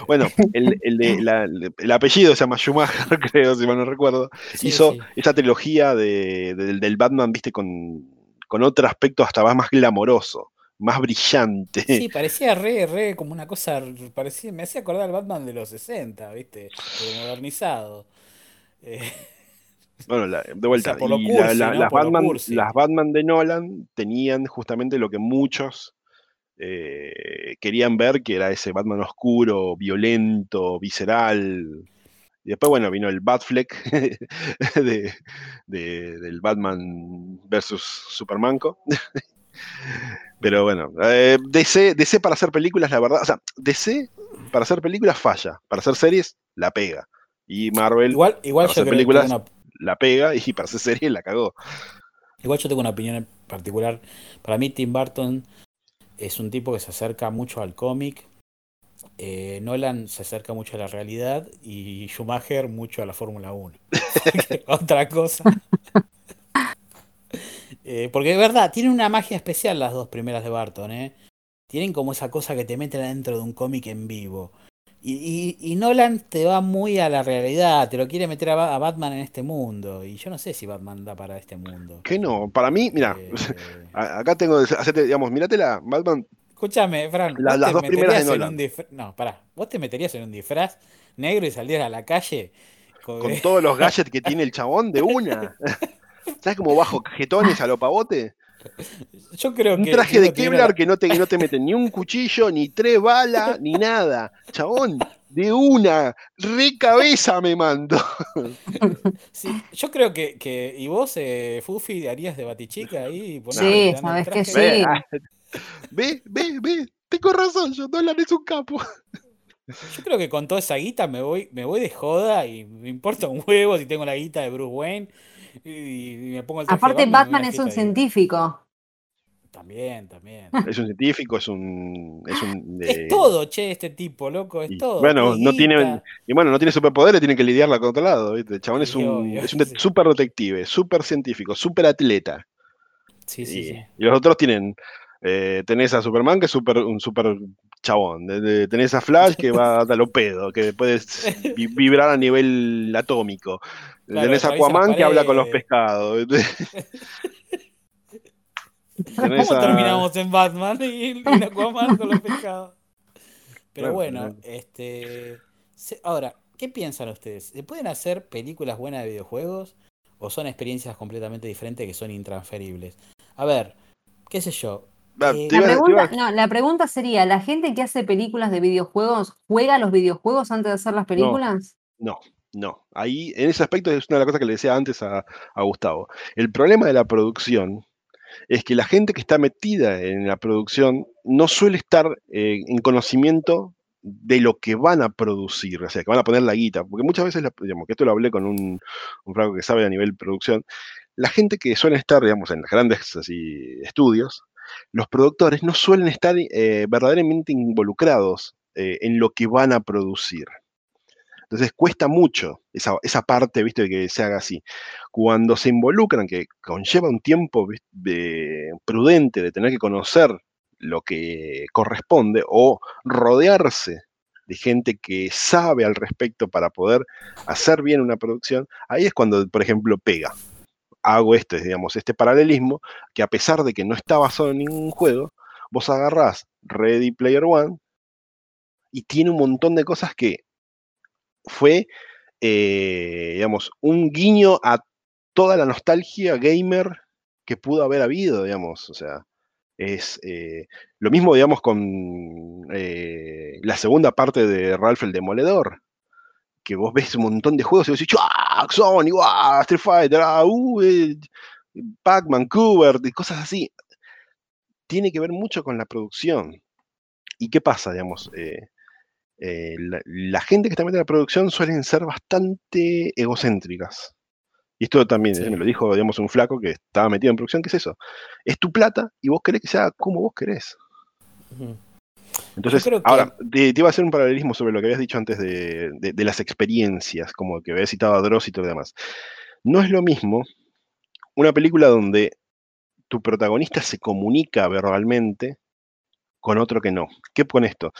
Bueno, el, el, de- la- el apellido se llama Schumacher, creo, si mal no recuerdo. Sí, Hizo sí. esta trilogía de, del Batman, viste, con, con otro aspecto hasta más, más glamoroso, más brillante. Sí, parecía re, re como una cosa, parecía, me hacía acordar al Batman de los 60, ¿viste? Pero modernizado. Eh, Bueno, la- de vuelta. O sea, por lo y cursi, la- la- ¿no? las, Batman, las Batman de Nolan tenían justamente lo que muchos eh, querían ver, que era ese Batman oscuro, violento, visceral. Y después, bueno, vino el Batfleck de, de- del Batman versus Supermanco. Pero bueno, eh, DC, DC para hacer películas, la verdad, o sea, DC para hacer películas falla, para hacer series la pega. Y Marvel igual igual para hacer películas una, la pega y para hacer series la cagó. igual yo tengo una opinión en particular. Para mí Tim Burton es un tipo que se acerca mucho al cómic. Eh, Nolan se acerca mucho a la realidad y Schumacher mucho a la Fórmula 1. Otra cosa. Eh, porque es verdad, tienen una magia especial las dos primeras de Barton, ¿eh? Tienen como esa cosa que te meten adentro de un cómic en vivo. Y, y- y Nolan te va muy a la realidad, te lo quiere meter a, Ba- a Batman en este mundo. Y yo no sé si Batman da para este mundo. Que no, para mí, mira, Eh, acá tengo, digamos, mirate la Batman, escúchame, Fran, La- ¿vos las te dos primeras de meterías en Nolan. un disfraz? No, pará, ¿vos te meterías en un disfraz negro y salieras a la calle? con- con todos los gadgets que tiene el chabón de una. ¿Sabes cómo bajo jetones a lo pavote? Yo creo Un que. traje uno de Kevlar la- que no te, que no te meten ni un cuchillo, ni tres balas, ni nada. Chabón, de una, re cabeza me mando. Sí, yo creo que, que. ¿Y vos, eh, Fufi, harías de batichica ahí? Sí, sabes que traje? sí. Ve, ve, ve, tengo razón, yo Nolan es un capo. Yo creo que con toda esa guita me voy, me voy de joda y me importa un huevo si tengo la guita de Bruce Wayne y, y me pongo el Aparte, Batman es un científico. También, también. Es un científico, es un. Es, un, eh, Es todo, che, este tipo, loco, es y, todo. bueno, no tiene-. Y bueno, no tiene superpoderes, tiene que lidiarla con otro lado, ¿viste? El chabón es un, obvio, es un de- sí. super detective, super científico, super atleta. Sí, sí, y, sí. y los otros tienen. Eh, tenés a Superman, que es super, un super chabón. tenés a Flash, que va a lo pedo, que puede vi- vibrar a nivel atómico. Claro, tenés a Aquaman, que habla con los pescados. ¿Cómo a- terminamos en Batman y en Aquaman con los pescados? Pero Bueno, este. Ahora, ¿qué piensan ustedes? ¿Se pueden hacer películas buenas de videojuegos? ¿O son experiencias completamente diferentes que son intransferibles? A ver, qué sé yo. Ah, eh, La pregunta, iba- no, la pregunta sería, ¿la gente que hace películas de videojuegos juega los videojuegos antes de hacer las películas? No, no. Ahí, en ese aspecto, es una de las cosas que le decía antes a, a Gustavo. El problema de la producción es que la gente que está metida en la producción no suele estar eh, en conocimiento de lo que van a producir, o sea, que van a poner la guita, porque muchas veces, digamos, que esto lo hablé con un, un flaco que sabe a nivel producción, la gente que suele estar, digamos, en los grandes así, estudios, los productores no suelen estar eh, verdaderamente involucrados eh, en lo que van a producir. Entonces cuesta mucho esa, parte, viste, de que se haga así. Cuando se involucran, que conlleva un tiempo de- prudente de tener que conocer lo que corresponde o rodearse de gente que sabe al respecto para poder hacer bien una producción, ahí es cuando, por ejemplo, pega. Hago este, digamos, este paralelismo, que a pesar de que no está basado en ningún juego, vos agarrás Ready Player One y tiene un montón de cosas que fue, eh, digamos, un guiño a toda la nostalgia gamer que pudo haber habido, digamos. O sea, es eh, lo mismo, digamos, con eh, la segunda parte de Ralph el Demoledor. Que vos ves un montón de juegos y vos decís, ¡ah! Sonic, ¡ah! Street Fighter, ¡ah! Uh, eh, Pac-Man, y cosas así. Tiene que ver mucho con la producción. ¿Y qué pasa, digamos? Eh, eh, la, la gente que está metida en la producción suelen ser bastante egocéntricas. Y esto también Sí. me lo dijo, digamos, un flaco que estaba metido en producción, ¿qué es eso? Es tu plata y vos querés que sea como vos querés. Ujú. Entonces, que- ahora, te, te iba a hacer un paralelismo sobre lo que habías dicho antes de, de- de las experiencias, como que habías citado a Dross y todo lo demás. No es lo mismo una película donde tu protagonista se comunica verbalmente con otro que no. ¿Qué pone esto?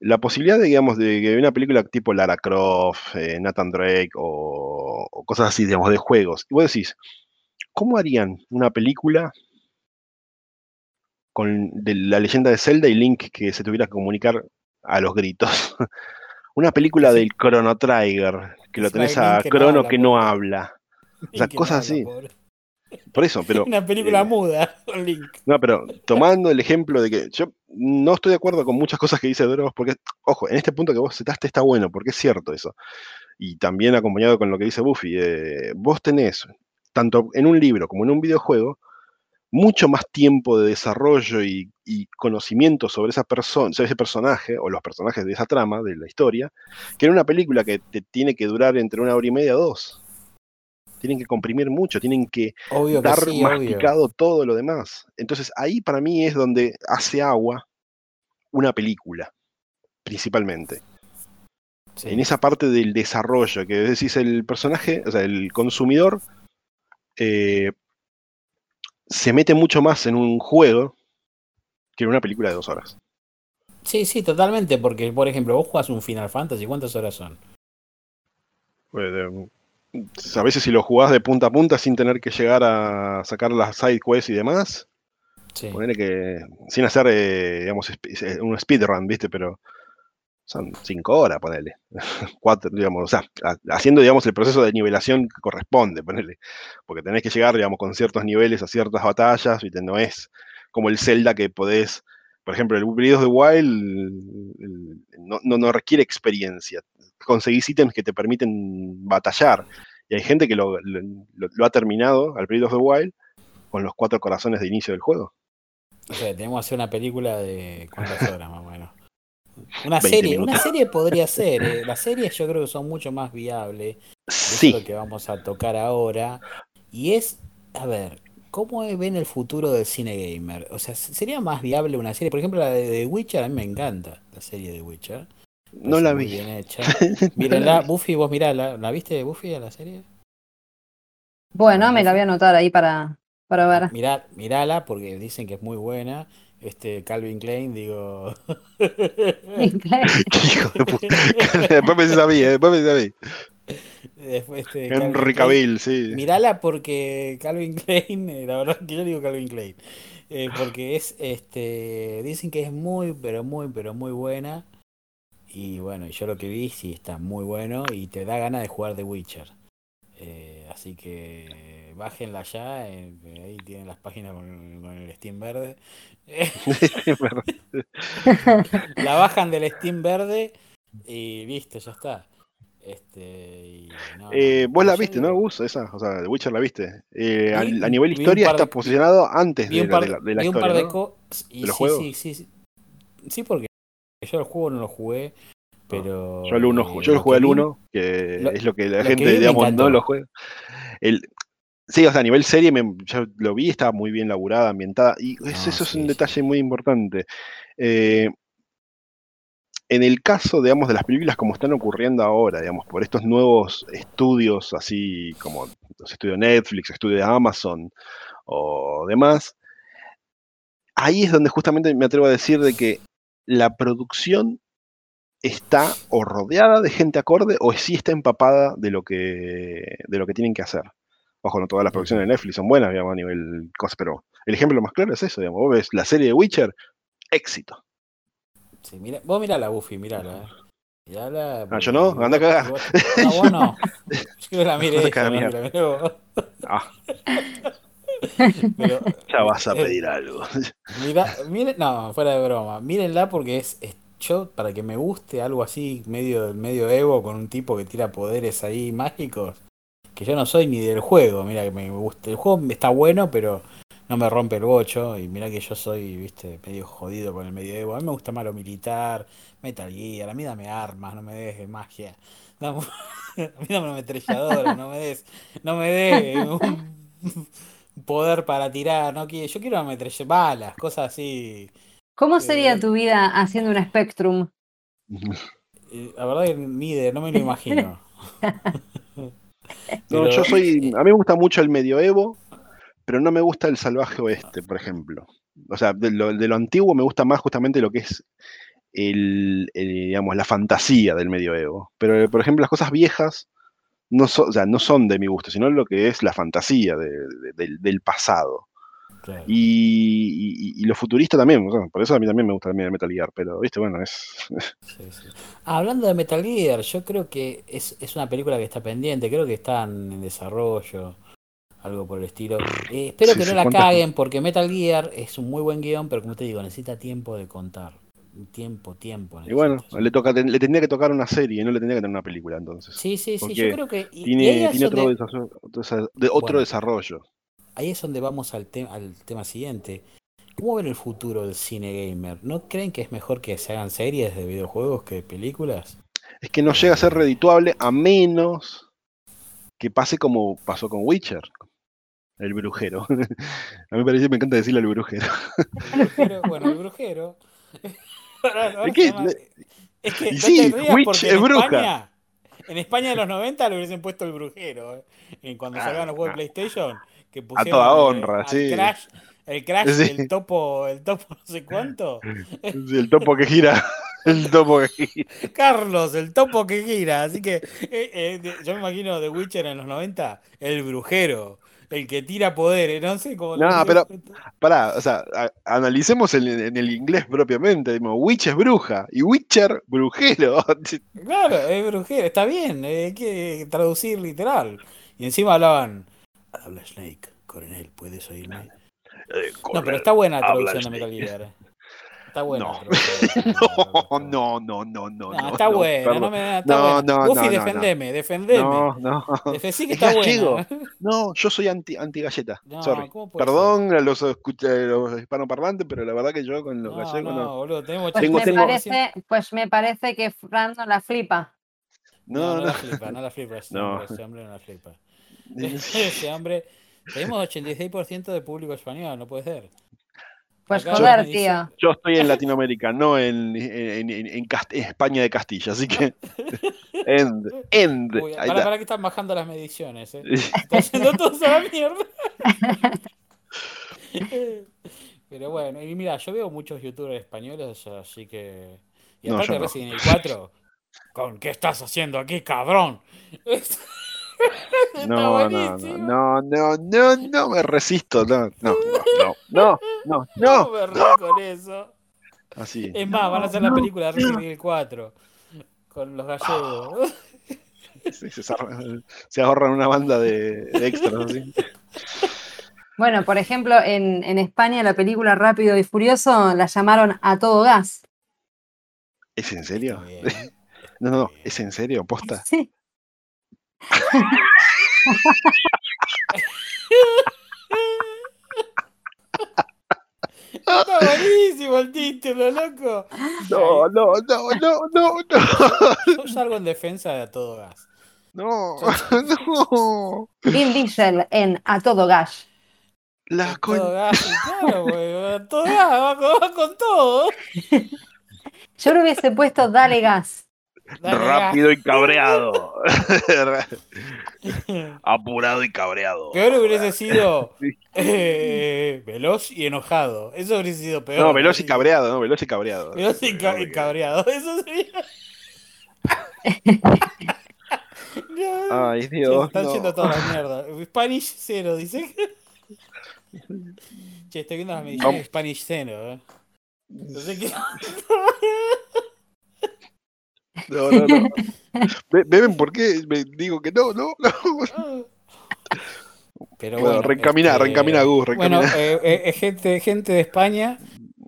La posibilidad de, digamos, de que una película tipo Lara Croft, eh, Nathan Drake o, o cosas así, digamos, de juegos. Y vos decís, ¿cómo harían una película con de la leyenda de Zelda y Link que se tuviera que comunicar a los gritos? una película Sí. del Chrono Trigger, que lo tenés a Link que no Chrono habla, que no habla. O sea, Link cosas habla, así. pobre. Por eso, pero Una película eh, muda con Link. No, pero tomando el ejemplo de que yo no estoy de acuerdo con muchas cosas que dice Dross, porque, ojo, en este punto que vos citaste está bueno, porque es cierto eso. Y también acompañado con lo que dice Buffy, eh, vos tenés, tanto en un libro como en un videojuego, mucho más tiempo de desarrollo y, y conocimiento sobre esa persona, sobre ese personaje o los personajes de esa trama, de la historia, que en una película que te tiene que durar entre una hora y media o dos. Tienen que comprimir mucho, tienen que Obvio que dar sí, obvio. todo lo demás. Entonces ahí para mí es donde hace agua una película, principalmente. Sí. En esa parte del desarrollo, que decís el personaje, o sea, el consumidor eh, se mete mucho más en un juego que en una película de dos horas. Sí, sí, totalmente, porque por ejemplo, vos jugás un Final Fantasy, ¿cuántas horas son? Pues, a veces si lo jugás de punta a punta sin tener que llegar a sacar las side quests y demás, Sí. Que sin hacer, eh, digamos, eh, un speedrun, ¿viste? Pero son cinco horas, ponele. Cuatro, digamos, o sea, ha- haciendo, digamos, el proceso de nivelación que corresponde, ponele. Porque tenés que llegar, digamos, con ciertos niveles a ciertas batallas, ¿viste? No es como el Zelda que podés, por ejemplo, el Breath of the Wild no, no, requiere experiencia. Conseguís ítems que te permiten batallar. Y hay gente que lo ha terminado al Breath of the Wild con los cuatro corazones de inicio del juego. O sea, tenemos que hacer una película de cuántas horas más o menos. Una 20 serie, minutos. una serie podría ser. eh. Las series yo creo que son mucho más viables. Eso es Sí, lo que vamos a tocar ahora. Y es, a ver, ¿cómo ven el futuro del cine gamer? O sea, ¿sería más viable una serie? Por ejemplo, la de The Witcher, a mí me encanta la serie de Witcher. no la muy vi. bien hecha. No Mírenla, la vi. Buffy, vos mirala. ¿La viste de Buffy a la serie? Bueno, me la voy a anotar ahí para, para ver. Mirá, mirala porque dicen que es muy buena. Este Calvin Klein, digo. Hijo de puta. Después me a mí, eh, después me a mí. Después, este, Henry. Cavill, sí. Mirala porque Calvin Klein, la verdad que yo digo Calvin Klein, eh, porque es, este, dicen que es muy, pero muy, pero muy buena. Y bueno, yo lo que vi sí está muy bueno y te da ganas de jugar The Witcher. Eh, así que bájenla ya, eh, que ahí tienen las páginas con, con el Steam verde. la bajan del Steam verde y listo, ya está. Este, y no, Eh, vos la viste, ¿no, Gus? Esa, o sea, The Witcher la viste. Eh, a, Vi- a nivel historia de- está posicionado antes de la, par de la- de la vi un historia, par de ¿no? cosas. Y ¿De los sí, juegos? sí, sí, sí. Sí, porque yo el juego no lo jugué, pero. Yo el 1, eh, yo lo jugué que al vi- 1, que lo- es lo que la lo que gente, me digamos, no lo juega. El, sí, o sea, a nivel serie, me- yo lo vi, estaba muy bien laburada, ambientada, y eso, No, eso es un sí. detalle muy importante. Eh, en el caso, digamos, de las películas como están ocurriendo ahora, digamos, por estos nuevos estudios, así como los estudios Netflix, estudios de Amazon o demás, ahí es donde justamente me atrevo a decir de que la producción está o rodeada de gente acorde o sí está empapada de lo que, de lo que tienen que hacer. Ojo, no todas las producciones de Netflix son buenas, digamos, a nivel cosa, pero el ejemplo más claro es eso, digamos, vos ves la serie de Witcher, éxito. Sí, mira, vos mirá la Buffy, mirala. eh. Mirala, Ah, yo no, anda a cagar. vos- No, vos no. Yo la miré, no, la miré vos. Ah, Pero, ya vas a eh, pedir algo. Mira, no, fuera de broma. Mírenla porque es, es- yo para que me guste algo así medio medio Evo con un tipo que tira poderes ahí mágicos, que yo no soy ni del juego, mira que me gusta. El juego está bueno, pero no me rompe el bocho y mira que yo soy, viste, medio jodido con el medio Evo. A mí me gusta más lo militar, Metal Gear, a mí dame armas, no me dejes magia. Dame- A mí dame una ametralladora, no me des, no me des un poder para tirar, no quiero, yo quiero ametrallar balas, cosas así. ¿Cómo sería Eh. tu vida haciendo un Spectrum? Eh, La verdad que ni idea, no me lo imagino. No, yo soy. A mí me gusta mucho el medioevo, pero no me gusta el salvaje oeste, por ejemplo. O sea, de lo, de lo antiguo me gusta más justamente lo que es el, el, digamos, la fantasía del medioevo. Pero, por ejemplo, las cosas viejas no son, o sea, no son de mi gusto, sino lo que es la fantasía de- de- del, del pasado. Claro. Y, y- y lo futurista también, por eso a mí también me gusta Metal Gear, pero, viste, bueno, es... Sí, sí. Hablando de Metal Gear, yo creo que es, es una película que está pendiente, creo que está en desarrollo, algo por el estilo. Eh, espero Sí, que no la ¿cuántas- caguen porque Metal Gear es un muy buen guion, pero como te digo, necesita tiempo de contar. Tiempo, tiempo. Y bueno, le, toca, le tendría que tocar una serie, no le tendría que tener una película entonces. Sí, sí, sí, yo creo que... Tiene, tiene otro, desarrollo, otro Bueno. desarrollo. Ahí es donde vamos al, te- al tema siguiente. ¿Cómo ven el futuro del cine gamer? ¿No creen que es mejor que se hagan series de videojuegos que de películas? Es que no llega a ser redituable a menos que pase como pasó con Witcher, el brujero. a mí me parece, me encanta decirle al brujero. El brujero, bueno, el brujero. Es que Y no sí, rías Witch es bruja. España, en España de los 90 le hubiesen puesto el brujero. ¿eh? Cuando Ah, salgan los juegos ah. de PlayStation, que A pusieron toda el- honra, al sí. Crash, el Crash, Sí. el topo, el topo no sé cuánto. Sí, el topo que gira. El topo que gira. Carlos, el topo que gira. Así que eh, eh, yo me imagino de Witcher en los 90, el brujero, el que tira poderes, no sé cómo No, pero- Pará, o sea, a- analicemos el- en el inglés propiamente. Digamos, Witch es bruja y Witcher, brujero. Claro, es brujero, está bien, eh, hay que traducir literal. Y encima hablaban, habla Snake, coronel, ¿puedes oírme? No, pero está buena la traducción de Metal. Gear. Está buena. No. la traducción de Metal Gear. No, no, no, no, está no, buena, perdón. no me está No, buena. no, Buffy, defendeme, defendeme. No, no. Defe- que Es está buena. No, yo soy anti, anti galleta. No, Sorry. ¿cómo puede Perdón a los, escucha- los hispanoparlantes, pero la verdad que yo con los No, gallegos no, no. boludo, tenemos Pues, Tengo- me tengo- parece, pues me parece que Fran no la flipa. No, No, no, no. la flipa, no la flipa. Ese hombre no la flipa. Ese hombre. Tenemos 86% de público español, no puede ser. Pues Acá joder, dice- tío. Yo estoy en Latinoamérica, no en, en, en- en Cast- en España de Castilla, así que. End, end. Uy, para, para que están bajando las mediciones, eh. Está haciendo todo a la mierda. Pero bueno, y mira, yo veo muchos youtubers españoles, así que. Y No, aparte yo no. Resident Evil 4. ¿Con qué estás haciendo aquí, cabrón? Está No, no, buenísimo. no, no, no, no, me resisto. No, no, no, no, no, no. No me río con eso. Así. Es más, van a hacer la película de Resident Evil 4 con los gallegos. Se, ahorran- se ahorran una banda de, de extras. así. Bueno, por ejemplo, en, en España la película Rápido y Furioso la llamaron A Todo Gas. ¿Es en serio? Bien. No, no, ¿es en serio? ¿Posta? Sí. Está buenísimo el título, loco. No, no, no, no, no, no. Yo salgo en defensa de a todo gas. No, no. Vin Diesel en A Todo Gas. La A con... todo gas, claro, güey, a todo gas, va con, va con todo. Yo le hubiese puesto Dale Gas. Rápido y cabreado. Apurado y cabreado. Peor hubiese sido eh, veloz y enojado. Eso hubiese sido peor. No, veloz y cabreado, no, veloz y cabreado. Veloz y, ca- y cabreado. Eso sería. No, Ay, se Dios. están no. yendo toda la mierda. Spanish cero, dice. Che, estoy viendo las mediciones de Spanish cero. ¿eh? No sé qué. No, no, no. ¿Ven por qué me digo que no, no, no? Pero Bueno, bueno, reencamina, este, reencamina, Gus, Bueno, reencamina. eh, eh, eh, gente, gente de España,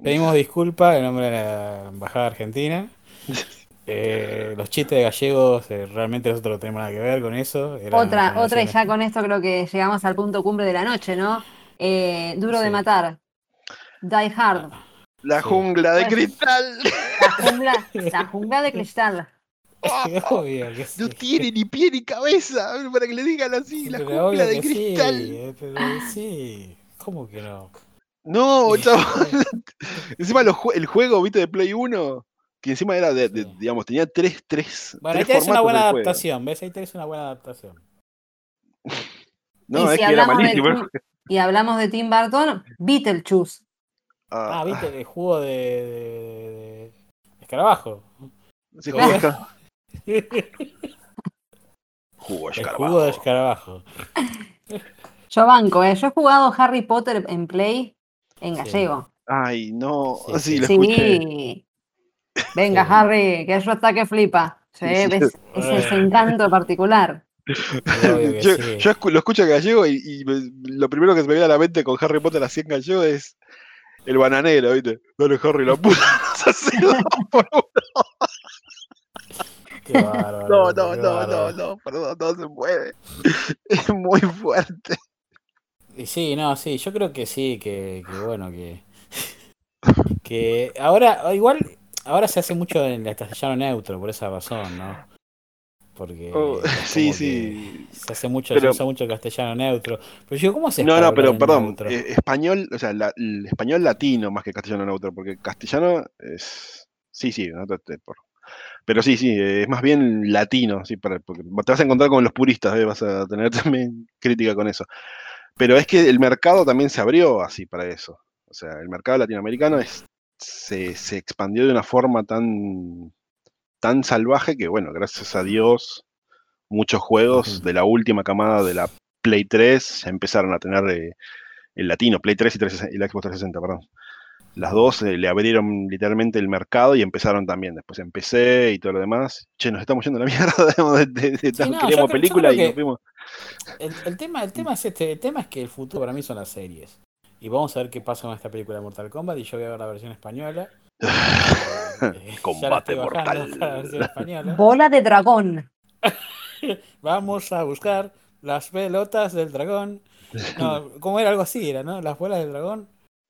pedimos disculpas en nombre de la Embajada Argentina. Eh, los chistes de gallegos, eh, realmente nosotros no tenemos nada que ver con eso. eran Otra, otra, y ya con esto creo que llegamos al punto cumbre de la noche, ¿no? Eh, duro de matar. Die Hard. La sí. jungla de Bueno. cristal. La jungla, la jungla de cristal. Obvio que sí. No tiene ni pie ni cabeza para que le digan así, la Pero jungla de que sí, cristal. eh, pero sí. ¿Cómo que no? No, chaval. encima los el juego, viste, de Play 1, que encima era de, de- Sí. digamos, tenía tres, tres, Bueno, ahí tres tenés una buena adaptación, ¿ves? Ahí tenés una buena adaptación. No, Y es si que era hablamos de malísimo. Tim- Y hablamos de Tim Burton, Beetlejuice. Ah, Ah, ¿viste? El jugo de, de, de- de escarabajo. sí, jugo de Jugo de El jugo de escarabajo. escarabajo. Yo banco, ¿eh? Yo he jugado Harry Potter en Play en Sí. gallego. Ay, no. Sí, Sí, sí. lo. Sí. Venga, Sí. Harry, que eso está que flipa. Sí, Sí, sí. ¿ves? Ese ese encanto particular. Yo, sí. yo escu- lo escucho en gallego y, y lo primero que se me viene a la mente con Harry Potter así en gallego es el bananero, ¿viste? Dale, Harry, la puta. nos hace dos por uno. Qué bárbaro. No, no, qué no, no, no, perdón, no se puede. Es muy fuerte. Y sí, no, sí, yo creo que sí, que, que bueno, que. Que ahora, igual, ahora se hace mucho en el castellano neutro, por esa razón, ¿no? Porque. Oh, sí, sí. Se hace mucho, Pero- se usa mucho el castellano neutro. Pero yo, ¿cómo se No, no, pero perdón, eh, español, o sea, la- el español latino más que castellano neutro, porque castellano es. Sí, sí, no te- te- por- pero sí, sí, eh, es más bien latino, sí, para, porque te vas a encontrar con los puristas, eh, vas a tener también crítica con eso. Pero es que el mercado también se abrió así para eso. O sea, el mercado latinoamericano es, se, se expandió de una forma tan, tan salvaje que, bueno, gracias a Dios, muchos juegos de la última camada de la Play 3 ya empezaron a tener eh, el latino, Play 3 y, 360 y la Xbox 360, perdón. Las dos eh, le abrieron literalmente el mercado y empezaron también. Después empecé y todo lo demás. Che, nos estamos yendo a la mierda. de- de- de- Sí, no, queríamos película y nos fuimos. El, el tema, el tema es este, el tema es que el futuro para mí son las series. Y vamos a ver qué pasa con esta película de Mortal Kombat y yo voy a ver la versión española. Eh, Combate mortal. española. Bola de dragón. Vamos a buscar las pelotas del dragón. No, ¿cómo era algo así? Era, ¿no? Las bolas del dragón.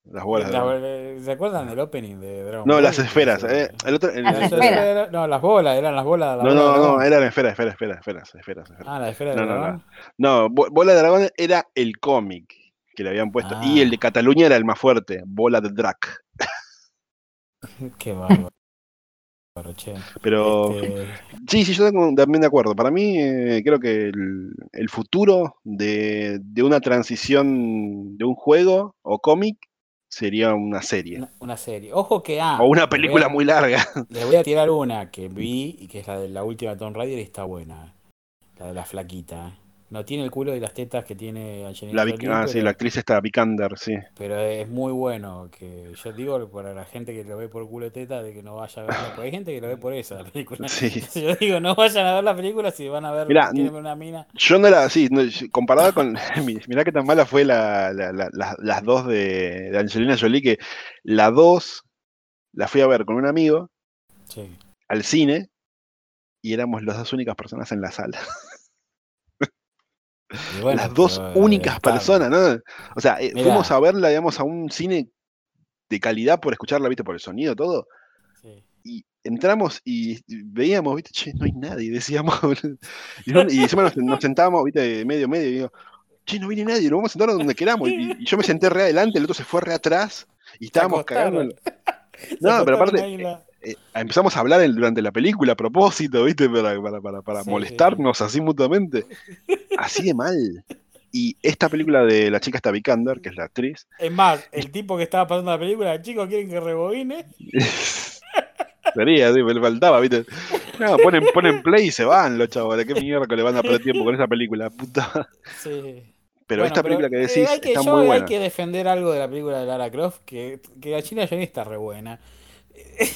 Las bolas. de- La- eh, ¿Se acuerdan del opening de Dragon No, Ball? las esferas. Eh, el otro- el- Las esferas. No, las bolas, eran las bolas. la no, bola no, del no, dragón. eran esferas, esferas, esferas, esferas, esferas. Ah, la esfera No, del no, no. dragón. No, Bo- Bola de Dragón era el cómic que le habían puesto. Y Ah. el de Cataluña era el más fuerte, Bola de Drac. Qué bárbaro. Che. Pero Este, sí, sí, yo tengo también de acuerdo. Para mí, eh, creo que el, el futuro de, de una transición de un juego o cómic sería una serie. una, una serie. Ojo que ah, o una película a- muy larga. Les voy a tirar una que vi y que es la de la última Tomb Raider y está buena. La de la flaquita. No tiene el culo y las tetas que tiene Angelina La, Jolie, ah, pero, sí, la actriz está Vikander, sí. pero es muy bueno. que Yo digo para la gente que lo ve por culo de teta de que no vaya a verla. Porque hay gente que lo ve por esa la película. Sí. Yo digo, no vayan a ver la película si van a ver, Mirá, una mina. Yo no la, sí, no, comparada con, mi- mirá qué tan mala fue la, la- la- la- las dos de, de Angelina Jolie, que la dos la fui a ver con un amigo Sí. al cine y éramos las dos únicas personas en la sala. Bueno, las dos pero, eh, únicas está- personas, ¿no? O sea, eh, Mirá. fuimos a verla, digamos, a un cine de calidad por escucharla, viste, por el sonido, todo. sí. Y entramos y veíamos, viste, che, no hay nadie, decíamos. y, no- y encima nos, nos sentábamos, viste, medio, medio, y digo, che, no viene nadie, nos vamos a sentar donde queramos. Y, y yo me senté re adelante, el otro se fue re atrás, y estábamos cagando. No, pero aparte, la- eh, empezamos a hablar durante la película a propósito, ¿viste? Para, para, para, para Sí, molestarnos así mutuamente. Así de mal. Y esta película de la chica está Vikander, que es la actriz, Es más, el tipo que estaba pasando la película, chicos, ¿quieren que rebobine? sería, sí, me faltaba, ¿viste? No, ponen, ponen play y se van los chavales. ¿Qué mierda que le van a perder tiempo con esa película? Puta. Sí. Pero Bueno, esta película que eh, decís hay que, está yo muy hay buena. que defender algo de la película de Lara Croft, que, que la China Jolie está re buena.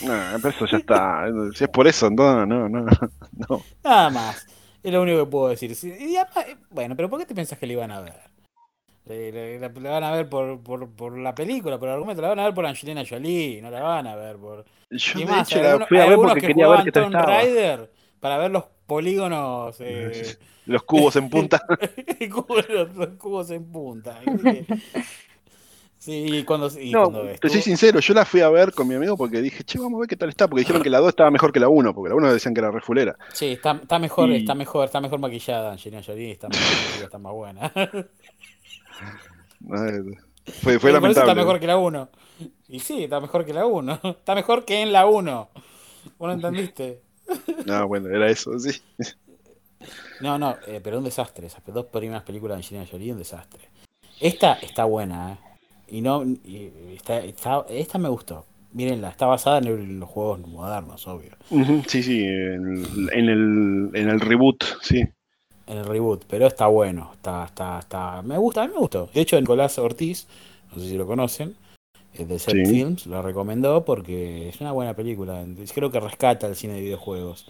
No, pero eso ya está. Si es por eso, no, no, no. no. Nada más. Es lo único que puedo decir. Y además, eh, bueno, pero ¿por qué te pensás que le iban a ver? La, van a ver por, por, por la película, por el argumento, la van a ver por Angelina Jolie, no la van a ver por... Yo Y de más, hecho la fui a ver porque que quería ver tal Tomb. Raider para ver los polígonos... eh, Los cubos en punta. cubos, los, los cubos en punta. Sí, y cuando, y No, cuando te soy sincero, yo la fui a ver con mi amigo porque dije, che, vamos a ver qué tal está, porque dijeron que la 2 estaba mejor que la 1, porque la 1 decían que era refulera. Sí, está, está mejor, Y- está mejor, está mejor maquillada Angelina Jolie, está, mejor, está más buena. Fue, fue Y por eso lamentable. está mejor que la 1. Y sí, está mejor que la 1. Está mejor que en la 1. ¿Vos no entendiste? No, bueno, era eso, sí. No, no, eh, pero un desastre. Esas dos primeras películas de Angelina Jolie, un desastre. Esta está buena, ¿eh? Y no. y está, está- esta me gustó. Mírenla, está basada en, el- en los juegos modernos, obvio. Sí, sí, en, en el, en el reboot, sí. En el reboot, pero está bueno. Está, está, está. Me gusta, a mí me gustó. De hecho, Nicolás Ortiz, no sé si lo conocen, es de Set Sí. Films, lo recomendó porque es una buena película. Creo que rescata el cine de videojuegos.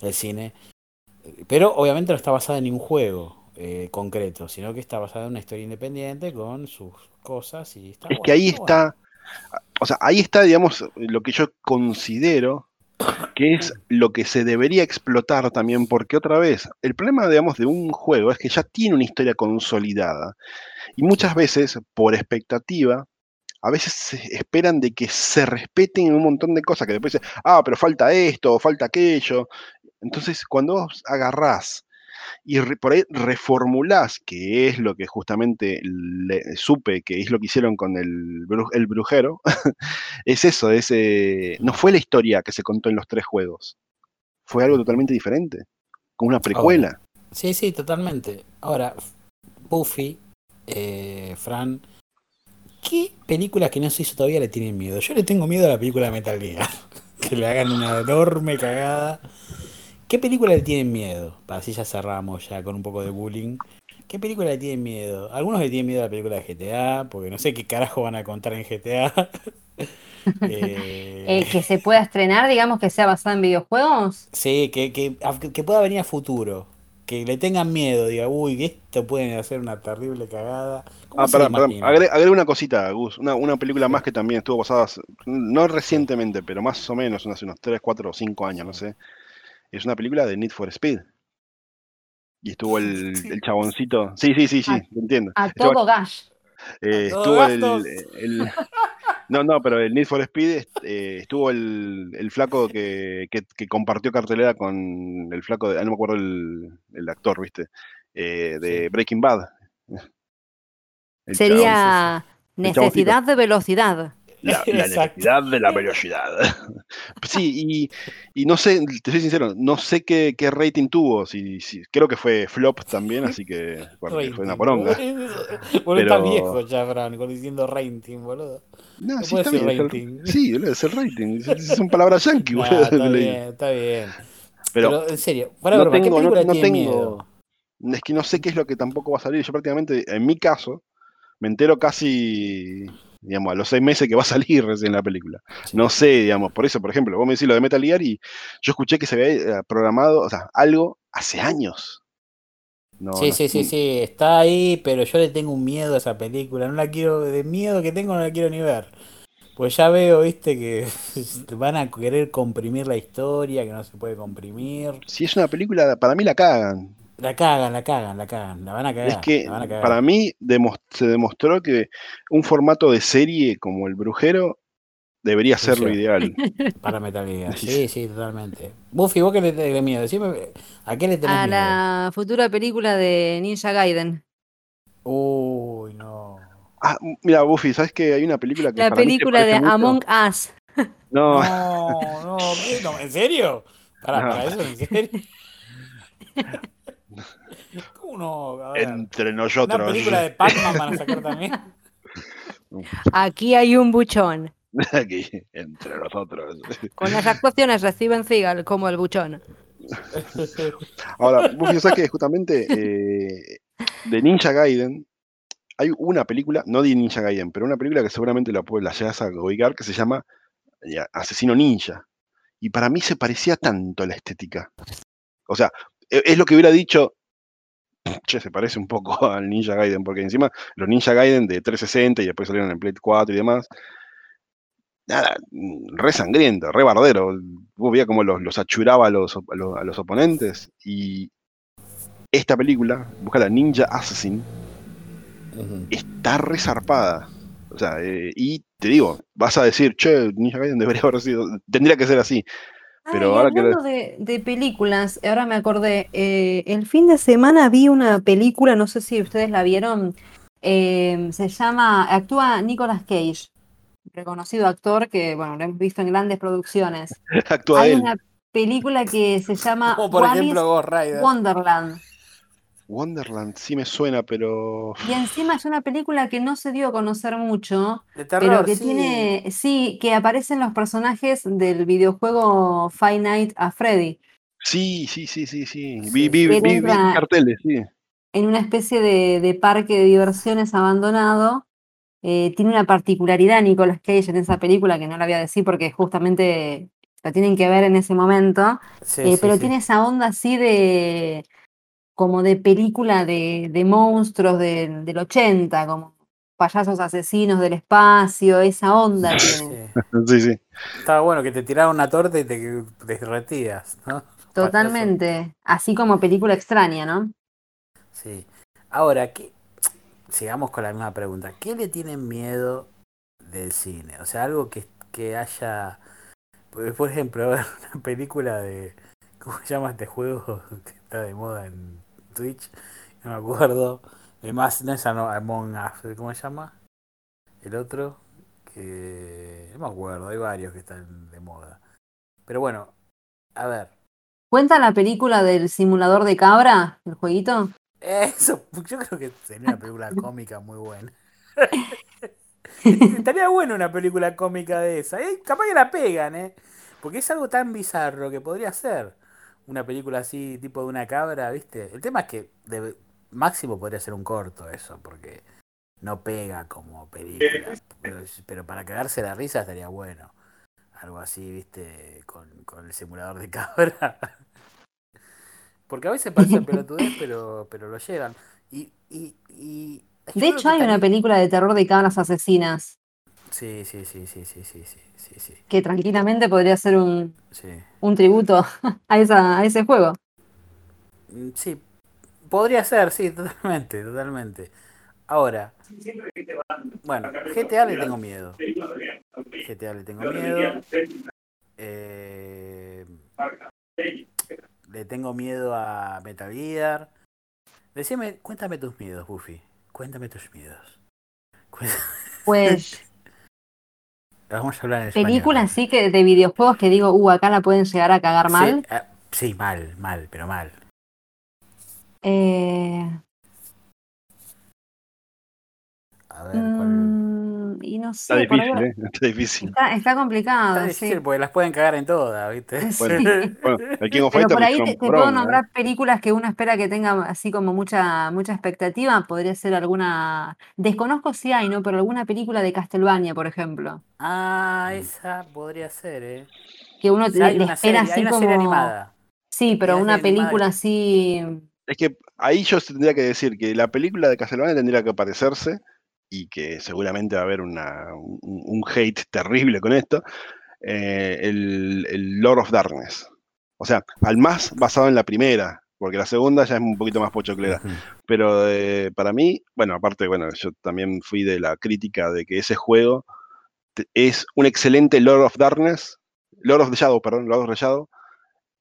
El cine. Pero obviamente no está basada en ningún juego eh, concreto, sino que está basada en una historia independiente con sus cosas y está Es bueno, que ahí bueno. está, o sea, ahí está, digamos, lo que yo considero que es lo que se debería explotar también, porque otra vez, el problema, digamos, de un juego es que ya tiene una historia consolidada. Y muchas veces, por expectativa, a veces se esperan de que se respeten un montón de cosas, que después dicen, ah, pero falta esto, o falta aquello. Entonces, cuando vos agarrás y re- por ahí reformulás, que es lo que justamente le- supe que es lo que hicieron con el, el brujero, es eso, es, eh, no fue la historia que se contó en los tres juegos, fue algo totalmente diferente, con una precuela. Sí, sí, totalmente. Ahora, Buffy, eh, Fran, ¿qué películas que no se hizo todavía le tienen miedo? Yo le tengo miedo a la película de Metal Gear. que le hagan una enorme cagada. ¿Qué película le tienen miedo? Para así ya cerramos ya con un poco de bullying. ¿Qué película le tienen miedo? Algunos le tienen miedo a la película de GTA, porque no sé qué carajo van a contar en GTA. Eh, Eh, que se pueda estrenar, digamos que sea basada en videojuegos. Sí, que, que, que pueda venir a futuro. Que le tengan miedo, diga, uy, que esto pueden hacer una terrible cagada. ¿Cómo Ah, perdón, perdón. imaginan? Agre- Agregué una cosita, Gus. Una, una película Sí. más que también estuvo basada, no recientemente, pero más o menos, hace unos 3, 4 o 5 años, no sé. Es una película de Need for Speed. Y estuvo el, Sí. el chaboncito. Sí, sí, sí, sí, lo entiendo. A Estuvo, todo gas. eh, A todo estuvo el, No, no, pero el Need for Speed eh, estuvo el, el flaco que, que- que compartió cartelera con el flaco de. ah, no me acuerdo el, el actor, ¿viste? Eh, de. Breaking Bad. Sería chaboncito. necesidad de velocidad. La, la necesidad de la velocidad. Sí, y, y no sé, te soy sincero, no sé qué, qué rating tuvo. Si, si- creo que fue flop también, así que porque fue una Rating. poronga. Boludo, está Pero- viejo ya, Fran, con diciendo rating, boludo. No, No sí, puede está ser bien. es el- rating. sí, boludo, es el rating. es- Son palabras yankee, Nah, boludo. está bien, está bien. Pero, Pero, en serio, fuera no ¿qué tengo, no, película no tiene tengo. miedo? Es que no sé qué es lo que tampoco va a salir. Yo prácticamente, en mi caso, me entero casi, digamos, a los seis meses que va a salir recién la película. Sí. No sé, digamos, por eso, por ejemplo, vos me decís lo de Metal Gear y yo escuché que se había eh, programado, o sea, algo hace años. No, Sí, no- sí, sí, sí, está ahí, pero yo le tengo un miedo a esa película. No la quiero, de miedo que tengo, no la quiero ni ver. Pues ya veo, viste, que van a querer comprimir la historia, que no se puede comprimir. Si es una película, para mí la cagan. La cagan, la cagan, la cagan, la van a cagar. Es que la van a cagar. para mí se demostró que un formato de serie como El Brujero debería ser lo ideal. Para Metal Gear. Sí, sí, totalmente. Buffy, ¿vos qué le tenés miedo? Decime, ¿a qué le tenés A miedo? la futura película de Ninja Gaiden. Uy, no. Ah, mira, Buffy, ¿sabes que hay una película que La para película de mucho? Among Us. No, No, no, ¿en serio? Pará, No. para eso, ¿en serio? Entre una nosotros. película de Pac-Man van a sacar también. Aquí hay un buchón. Aquí, entre nosotros. Con las actuaciones reciben Seagal como el buchón. Ahora, Buffy, ¿sabes que justamente eh, de Ninja Gaiden hay una película, no de Ninja Gaiden, pero una película que seguramente la, puedes- la llegas a ubicar que se llama eh, Asesino Ninja. Y para mí se parecía tanto a la estética. O sea, e- es lo que hubiera dicho. Che, se parece un poco al Ninja Gaiden, porque encima los Ninja Gaiden de 360 y después salieron en Play 4 y demás. Nada, mm, re sangriento, re bardero. Vos veías cómo los, los achuraba a los, a los, a los oponentes. Y esta película, busca la Ninja Assassin, Ujú. está resarpada. O sea, eh, y te digo, vas a decir, che, Ninja Gaiden debería haber sido, tendría que ser así. Pero Ah, y ahora que hablando de, de películas, ahora me acordé, eh, el fin de semana vi una película, no sé si ustedes la vieron, eh, se llama, actúa Nicolas Cage, reconocido actor que, bueno, lo hemos visto en grandes producciones. actúa Hay él. una película que se llama Como por Wallis ejemplo Ghost Rider. Wonderland. Wonderland sí me suena, pero. Y encima es una película que no se dio a conocer mucho, De pero terror, que sí. tiene, sí, que aparecen los personajes del videojuego Five Nights at Freddy. Sí, sí, sí, sí, sí. Sí, Vi, vi, vi- vi carteles, sí. en una especie de, de parque de diversiones abandonado. Eh, tiene una particularidad Nicolas Cage en esa película que no la voy a decir porque justamente la tienen que ver en ese momento, Sí, eh, sí, pero sí. tiene esa onda así de como de película de, de monstruos del- del 80, como payasos asesinos del espacio, esa onda tiene. Sí. Sí. Estaba bueno que te tiraban una torta y te derretías, ¿no? Totalmente, así como película extraña, ¿no? Sí. Ahora, ¿qué? sigamos con la misma pregunta. ¿Qué le tienen miedo del cine? O sea, algo que, que haya. Por por ejemplo, a ver, una película de. ¿Cómo se llama este juego está de moda en Twitch? No me acuerdo. Además, no es Among Us, ¿cómo se llama? El otro. Que. No me acuerdo, hay varios que están de moda. Pero bueno, a ver. ¿Cuenta la película del simulador de cabra, el jueguito? Eso, yo creo que sería una película cómica muy buena. Estaría bueno una película cómica de esa. Eh, capaz que la pegan, ¿eh? Porque es algo tan bizarro que podría ser una película así, tipo de una cabra, ¿viste? El tema es que de máximo podría ser un corto eso, porque no pega como película. Pero, pero para cagarse la risa estaría bueno. Algo así, ¿viste? Con, con el simulador de cabra. Porque a veces parece pelotudez, pero, pero lo llevan. Y, y, y De hecho, hay una película de terror de cabras asesinas Sí, sí, sí, sí, sí, sí, sí, sí. Que tranquilamente podría ser un, un tributo a, esa, a ese juego. Mm, sí, podría ser, sí, totalmente, totalmente. Ahora, bueno, GTA le tengo miedo. GTA le tengo miedo. Eh, le tengo miedo a Metal Decime, cuéntame tus miedos, Buffy. Cuéntame tus miedos. Pues Vamos a hablar en español. películas sí que de videojuegos que digo, uh, acá la pueden llegar a cagar Sí, mal. ah, sí, mal, mal, pero mal. Eh, A ver, ¿cuál? mm, y no Está sé, por difícil, ahí- ¿eh? Está difícil. está, está complicado, Está sí. difícil porque las pueden cagar en todas, ¿viste? Sí. Bueno, el King of Pero por ahí te, puedo nombrar películas que uno espera que tenga así como mucha, mucha expectativa. Podría ser alguna, desconozco si hay, ¿no? Pero alguna película de Castlevania, por ejemplo. Ah, esa podría ser, ¿eh? Que uno Sí, le espera serie, hay así una como. serie animada. Sí, pero una una serie animada película así. Es que ahí yo tendría que decir que la película de Castlevania tendría que parecerse y que seguramente va a haber una, un, un hate terrible con esto, eh, el, el Lord of Darkness. O sea, al más basado en la primera, porque la segunda ya es un poquito más pochoclera. Ujú. Pero eh, para mí, bueno, aparte, bueno, yo también fui de la crítica de que ese juego es un excelente Lord of Darkness, Lord of the Shadow, perdón, Lord of the Shadow,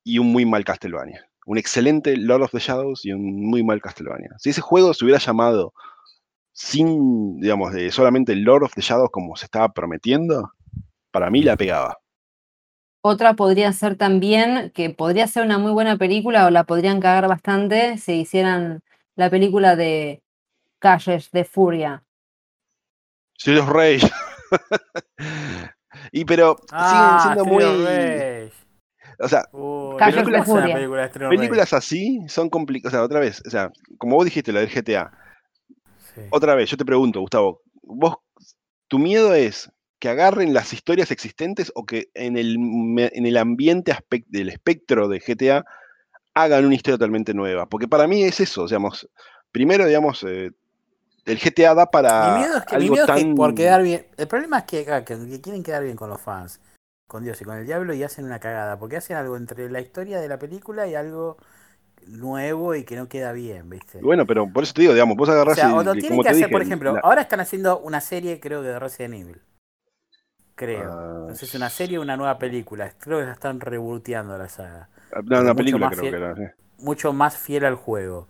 y un muy mal Castlevania. Un excelente Lord of the Shadows y un muy mal Castlevania. Si ese juego se hubiera llamado sin, digamos, de solamente Lord of the Shadows como se estaba prometiendo, para mí la pegaba. Otra podría ser también, que podría ser una muy buena película o la podrían cagar bastante si hicieran la película de Calles de Furia. Of Rage. y pero Ah, siguen siendo Street of muy. Rage. O sea, Uy, Calles pero de ¿cómo es una Furia. película de Street of Rage? películas así son complicadas. O sea, otra vez, o sea, como vos dijiste, la del GTA. Sí. Otra vez, yo te pregunto, Gustavo, vos, tu miedo es que agarren las historias existentes o que en el, en el ambiente aspec- del espectro de GTA hagan una historia totalmente nueva. Porque para mí es eso, digamos, primero, digamos, eh, el GTA da para Mi miedo es que, mi algo miedo es que tan... por quedar bien. El problema es que, ah, que- que quieren quedar bien con los fans, con Dios y con el diablo y hacen una cagada. Porque hacen algo entre la historia de la película y algo nuevo y que no queda bien, ¿viste? Bueno, pero por eso te digo, digamos, vos O agarrás sea, y- o lo y tienen como que te hacer, dije, por ejemplo, la- ahora están haciendo una serie, creo que de Resident Evil. Creo. Ah, No sé si es una serie o una nueva película. Creo que la están reboteando la saga. no, pero una película creo fiel- que era. Mucho más fiel al juego.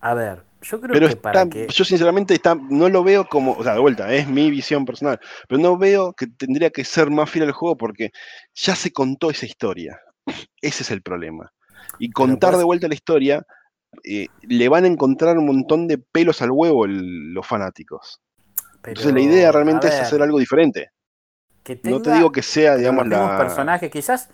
A ver, yo creo Pero que para está, que. yo sinceramente está, no lo veo como, o sea, de vuelta, es mi visión personal, pero no veo que tendría que ser más fiel al juego porque ya se contó esa historia. Ese es el problema. Y contar pues- de vuelta la historia, eh, le van a encontrar un montón de pelos al huevo el- los fanáticos. Entonces la idea realmente es hacer algo diferente. que No te digo que sea, digamos, los la... personajes, quizás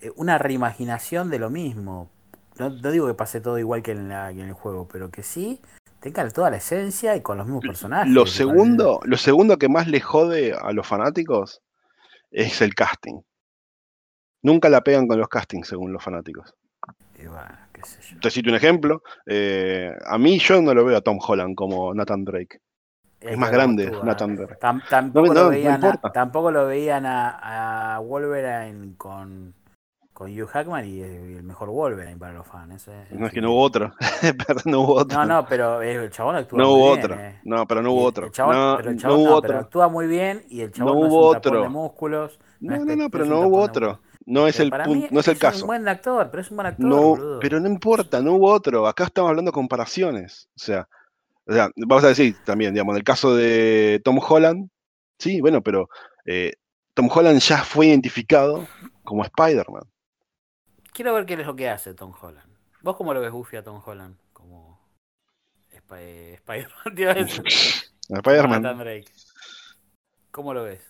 eh, una reimaginación de lo mismo. No, no digo que pase todo igual que en, la- que en el juego, pero que sí tenga toda la esencia y con los mismos personajes. Lo segundo, lo segundo que más le jode a los fanáticos es el casting. Nunca la pegan con los castings según los fanáticos. Bueno, qué sé yo. Te cito un ejemplo. eh, a mí yo no lo veo a Tom Holland como Nathan Drake. Es más que grande actúa. Nathan Drake. Tam- tampoco, no, lo no veían a, importa. tampoco lo veían a, a Wolverine con, con Hugh Hackman y es el mejor Wolverine para los fans. eso es- No es que no hubo otro. No hubo otro. No, no, pero el chabón actúa No muy hubo bien, otro. eh. No, pero no hubo otro. el chabón- no, pero el no chabón hubo no, otro. pero actúa muy bien y el chabón No no, hubo es un otro. de músculos. No, es no, no, pero es no hubo otro. No es Pero el para mí no es el un caso. buen actor, pero es un buen actor, No, boludo. pero no importa, no hubo otro. Acá estamos hablando de comparaciones. O sea, o sea, vamos a decir también, digamos, en el caso de Tom Holland, sí, bueno, pero eh, Tom Holland ya fue identificado como Spider-Man. Quiero ver qué es lo que hace Tom Holland. ¿Vos cómo lo ves, Buffy, a Tom Holland? Como Sp- eh, Spider-Man, Spider-Man. ¿Cómo lo ves?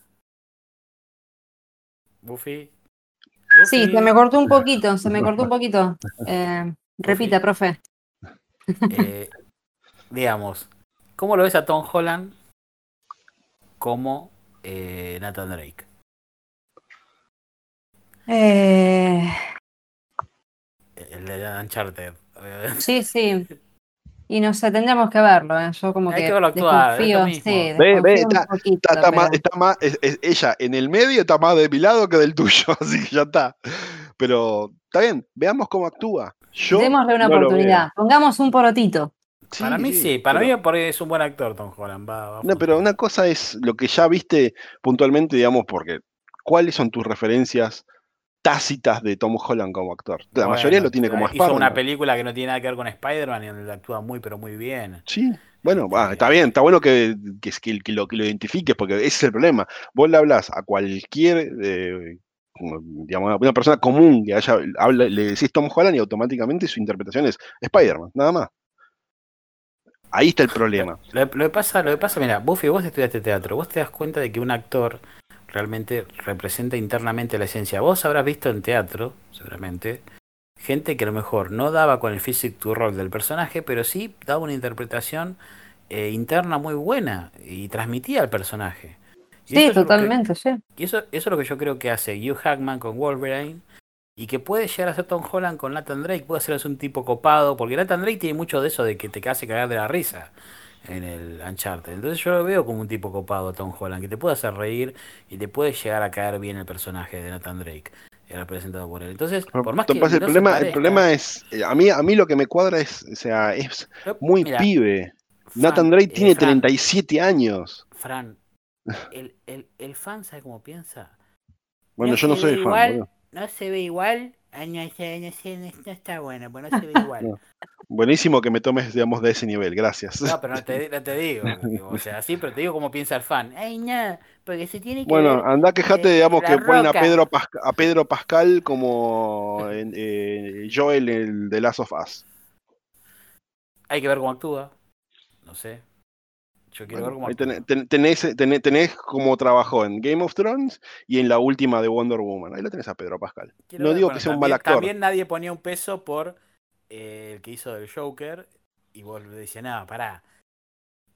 Buffy. Sí, se me cortó un poquito, se me cortó un poquito. Eh, repita, profe. eh, digamos, ¿cómo lo ves a Tom Holland como eh, Nathan Drake? Eh, El de Uncharted. sí, sí. Y no sé, tendríamos que verlo, ¿eh? Yo como Hay que, que actuar, desconfío, sí, Ve, ve, un poquito, Está, está más, pero- está más- es- es- ella en el medio está más de mi lado que del tuyo, así que ya está. Pero está bien, veamos cómo actúa. Yo Démosle una no oportunidad. Pongamos un porotito. para mí sí, para pero- mí porque es un buen actor Tom Holland. Va, va No, pero una cosa es lo que ya viste puntualmente, digamos, porque ¿cuáles son tus referencias tácitas de Tom Holland como actor? La mayoría lo tiene como Hizo una Spider-Man. película que no tiene nada que ver con Spider-Man y donde actúa muy, pero muy bien. Sí, bueno, ah, está bien, está bueno que, que, lo, que lo identifiques, porque ese es el problema. Vos le hablas a cualquier, eh, digamos, una persona común que haya, habla, le decís Tom Holland y automáticamente su interpretación es Spider-Man, nada más. Ahí está el problema. Lo, lo que pasa, lo que pasa, mira, Buffy, vos estudiaste teatro, vos te das cuenta de que un actor realmente representa internamente la esencia. Vos habrás visto en teatro, seguramente, gente que a lo mejor no daba con el physique to role del personaje, pero sí daba una interpretación eh, interna muy buena y transmitía al personaje. Y Sí, que- totalmente, sí. Y eso, eso es lo que yo creo que hace Hugh Hackman con Wolverine. Y que puede llegar a ser Tom Holland con Nathan Drake. Puede ser un tipo copado. Porque Nathan Drake tiene mucho de eso de que te hace cagar de la risa en el Uncharted. Entonces yo lo veo como un tipo copado a Tom Holland. Que te puede hacer reír y te puede llegar a caer bien el personaje de Nathan Drake. eh, Representado por él. Entonces, por más que. El, no problema, el parezca- problema es, eh, a mí, a mí lo que me cuadra es, o sea, es muy mira, pibe. Nathan Drake eh, tiene Fran, 37 años. Fran, el, el, el fan, ¿sabe cómo piensa? Bueno, yo no soy fan. igual, boludo. No se ve igual. No, no, no, no está bueno, pues no se ve igual. Buenísimo que me tomes, digamos, de ese nivel, gracias. No, pero no te, no te digo. digo, O sea, sí, pero te digo cómo piensa el fan. Ay, no, porque se tiene que Bueno, anda quejate, eh, digamos, que ponen a. Pedro, Pasca- a Pedro Pascal como eh, Joel el The Last of Us. Hay que ver cómo actúa. No sé. Yo quiero ver cómo ahí actúa. tenés, ten- tenés, tenés, tenés cómo trabajó en Game of Thrones y en la última de Wonder Woman. Ahí lo tenés a Pedro Pascal. Quiero no ver, digo bueno, que sea un también- mal actor. También nadie ponía un peso por eh, el que hizo del Joker. Y vos le decías, no, pará.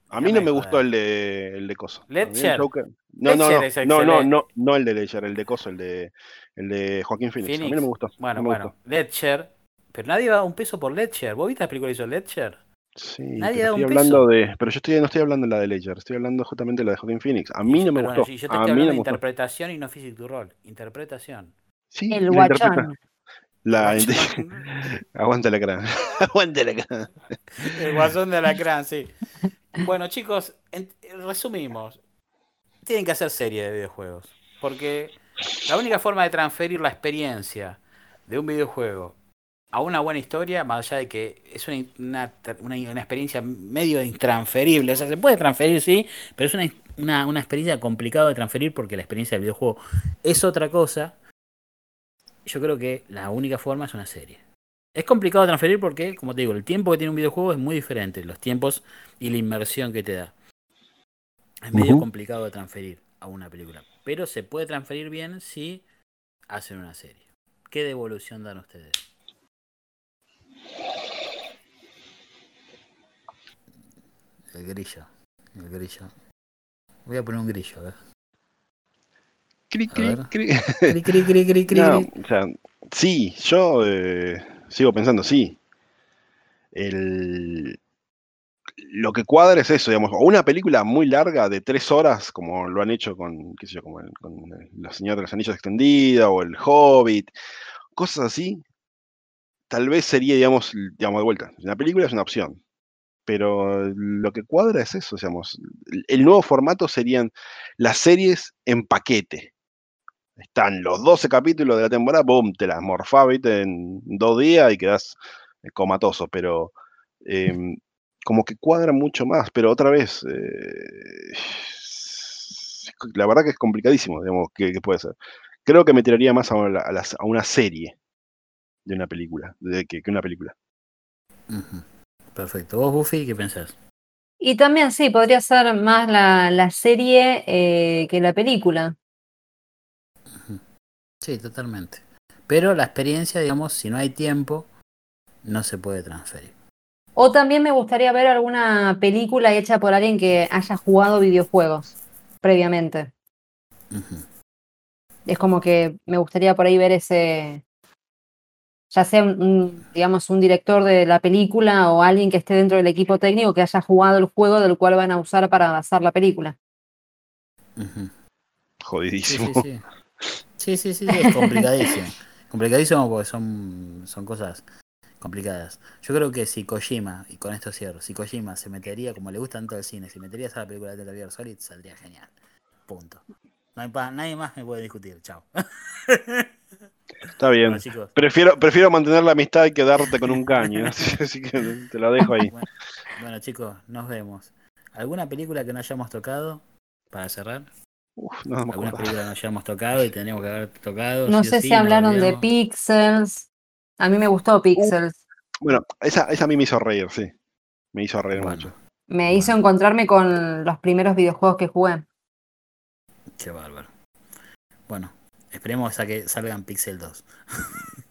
A mí no me gustó joder". el de, el de Coso. A mí Ledger. No, no, no, no, no, no, no el de Ledger, el de Coso, el de, el de Joaquín Phoenix. A mí no me gustó. Bueno, no me bueno. gustó. Ledger. Pero nadie va a un peso por Ledger. ¿Vos viste la película que hizo Ledger? Sí, Nadie da un estoy peso. hablando de. Pero yo estoy, no estoy hablando de la de Ledger, estoy hablando justamente de la de Joaquín Phoenix. A mí no me pero gustó. bueno, yo te a estoy mí hablando no de me gustó. interpretación y no physical to role. Interpretación. Sí, El interpreta- guachón. La, aguanta la cara. aguanta la cara. El guasón de Alacrán, sí. Bueno, chicos, resumimos. Tienen que hacer serie de videojuegos. Porque la única forma de transferir la experiencia de un videojuego a una buena historia, más allá de que es una, una, una- una experiencia medio intransferible. O sea, se puede transferir, sí, pero es una, una, una experiencia complicada de transferir porque la experiencia del videojuego es otra cosa. Yo creo que la única forma es una serie. Es complicado de transferir porque, como te digo, el tiempo que tiene un videojuego es muy diferente, los tiempos y la inmersión que te da. Es medio complicado de transferir a una película, pero se puede transferir bien si hacen una serie. ¿Qué devolución dan ustedes? El grillo, el grillo. Voy a poner un grillo, a ver. Cri, cri, cri. Cri, cri, cri, cri, cri, No, o sea, sí, yo eh, sigo pensando, sí. El, lo que cuadra es eso, digamos, o una película muy larga de tres horas, como lo han hecho con, qué sé yo, como el- con La Señora de los Anillos extendida o El Hobbit, cosas así, tal vez sería, digamos, digamos, de vuelta. La película es una opción, pero lo que cuadra es eso, digamos, el nuevo formato serían las series en paquete. Están los 12 capítulos de la temporada, boom, te las morfás, ¿viste? en dos días y quedás eh, comatoso, pero em, como que cuadra mucho más, pero otra vez, eh, la verdad que es complicadísimo, digamos, que, que puede ser. Creo que me tiraría más a, la- a las- a una serie de una película, de, que, que una película. Perfecto. ¿Vos, Buffy, qué pensás? Y también sí, podría ser más la, la serie eh, que la película. Sí, totalmente. Pero la experiencia, digamos, si no hay tiempo, no se puede transferir. O también me gustaría ver alguna película hecha por alguien que haya jugado videojuegos previamente. Es como que me gustaría por ahí ver ese, ya sea un, un, digamos, un director de la película o alguien que esté dentro del equipo técnico que haya jugado el juego del cual van a usar para hacer la película. Jodidísimo. sí, sí. Sí, sí, sí, sí, es complicadísimo. complicadísimo porque son, son cosas complicadas. Yo creo que si Kojima, y con esto cierro, si Kojima se metería, como le gusta tanto el cine, si metería a la película de Metal Gear Solid, saldría genial. Punto. No hay pa- nadie más me puede discutir. Chao. Está bien. Bueno. Prefiero, prefiero mantener la amistad y quedarte con un caño. Así, que te la dejo ahí. Bueno, bueno, chicos, nos vemos. ¿Alguna película que no hayamos tocado para cerrar? Uf, no me ¿Alguna acuerdo. película que no hayamos tocado y tendríamos que haber tocado? No sí sé sí, si hablaron de? Pixels. A mí me gustó Pixels. Bueno, esa, esa a mí me hizo reír, sí. Me hizo reír Bueno, mucho. Me hizo encontrarme con los primeros videojuegos que jugué. qué bárbaro. Bueno, esperemos a que salgan Pixel 2.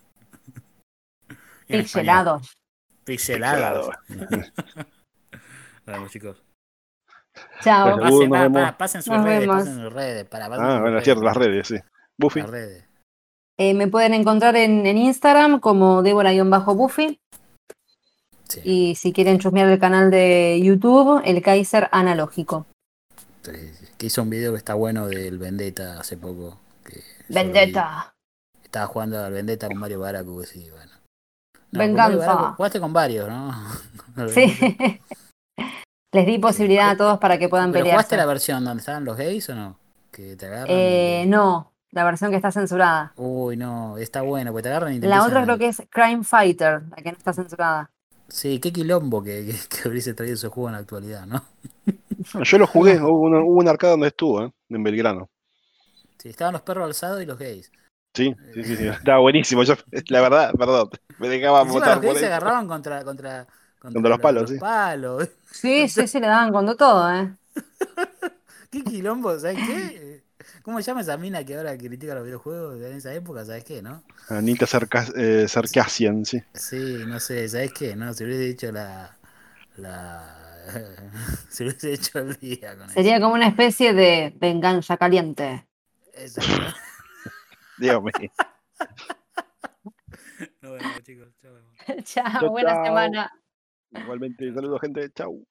En español. Pixelados. Pixelados. Vamos, chicos. Chao. Pasen, pa- pa- pasen sus Nos redes, vemos. pasen sus redes. Para, pasen Ah, sus bueno, redes, es cierto, las redes, sí. Buffy. Las redes. Eh, me pueden encontrar en, en Instagram como Débora-Buffy. Sí, Y si quieren chusmear el canal de YouTube, el Kaiser Analógico. sí, sí. Que hizo un video que está bueno del Vendetta hace poco. que. Vendetta. Estaba jugando al Vendetta con Mario Baracus y bueno. con Venganza. Baracus- Jugaste con varios, ¿no? Sí. Les di posibilidad a todos para que puedan ¿Pero jugaste la versión donde estaban los gays o no? Que te agarran. Eh, te- no, la versión que está censurada. Uy, no, está bueno, porque te agarran y te La otra a- creo que es Crime Fighter, la que no está censurada. Sí, qué quilombo que, que, que hubiese traído ese juego en la actualidad, ¿no? Yo lo jugué, hubo una, hubo una arcada donde estuvo, ¿eh? en Belgrano. Sí, estaban los perros alzados y los gays. Sí, sí, sí, sí. Estaba buenísimo. Yo, la verdad, perdón, me dejaba votar los gays por se agarraban contra, contra, Contra los palos, sí. palos. Sí, sí, sí, le daban con todo, ¿eh? Qué quilombo, ¿sabes qué? ¿Cómo se llama esa mina que ahora critica los videojuegos en esa época? ¿Sabes qué, no? Anita Sarka- eh, sí. Sí, no sé, ¿sabes qué? No, se hubiese dicho la. la se hubiese hecho el día con Sería como una especie de venganza caliente. eso. Eso, Dios mío. ¿no? No, bueno, chicos, chao. Chao, buena chau. semana. Igualmente, saludos, gente. Chau.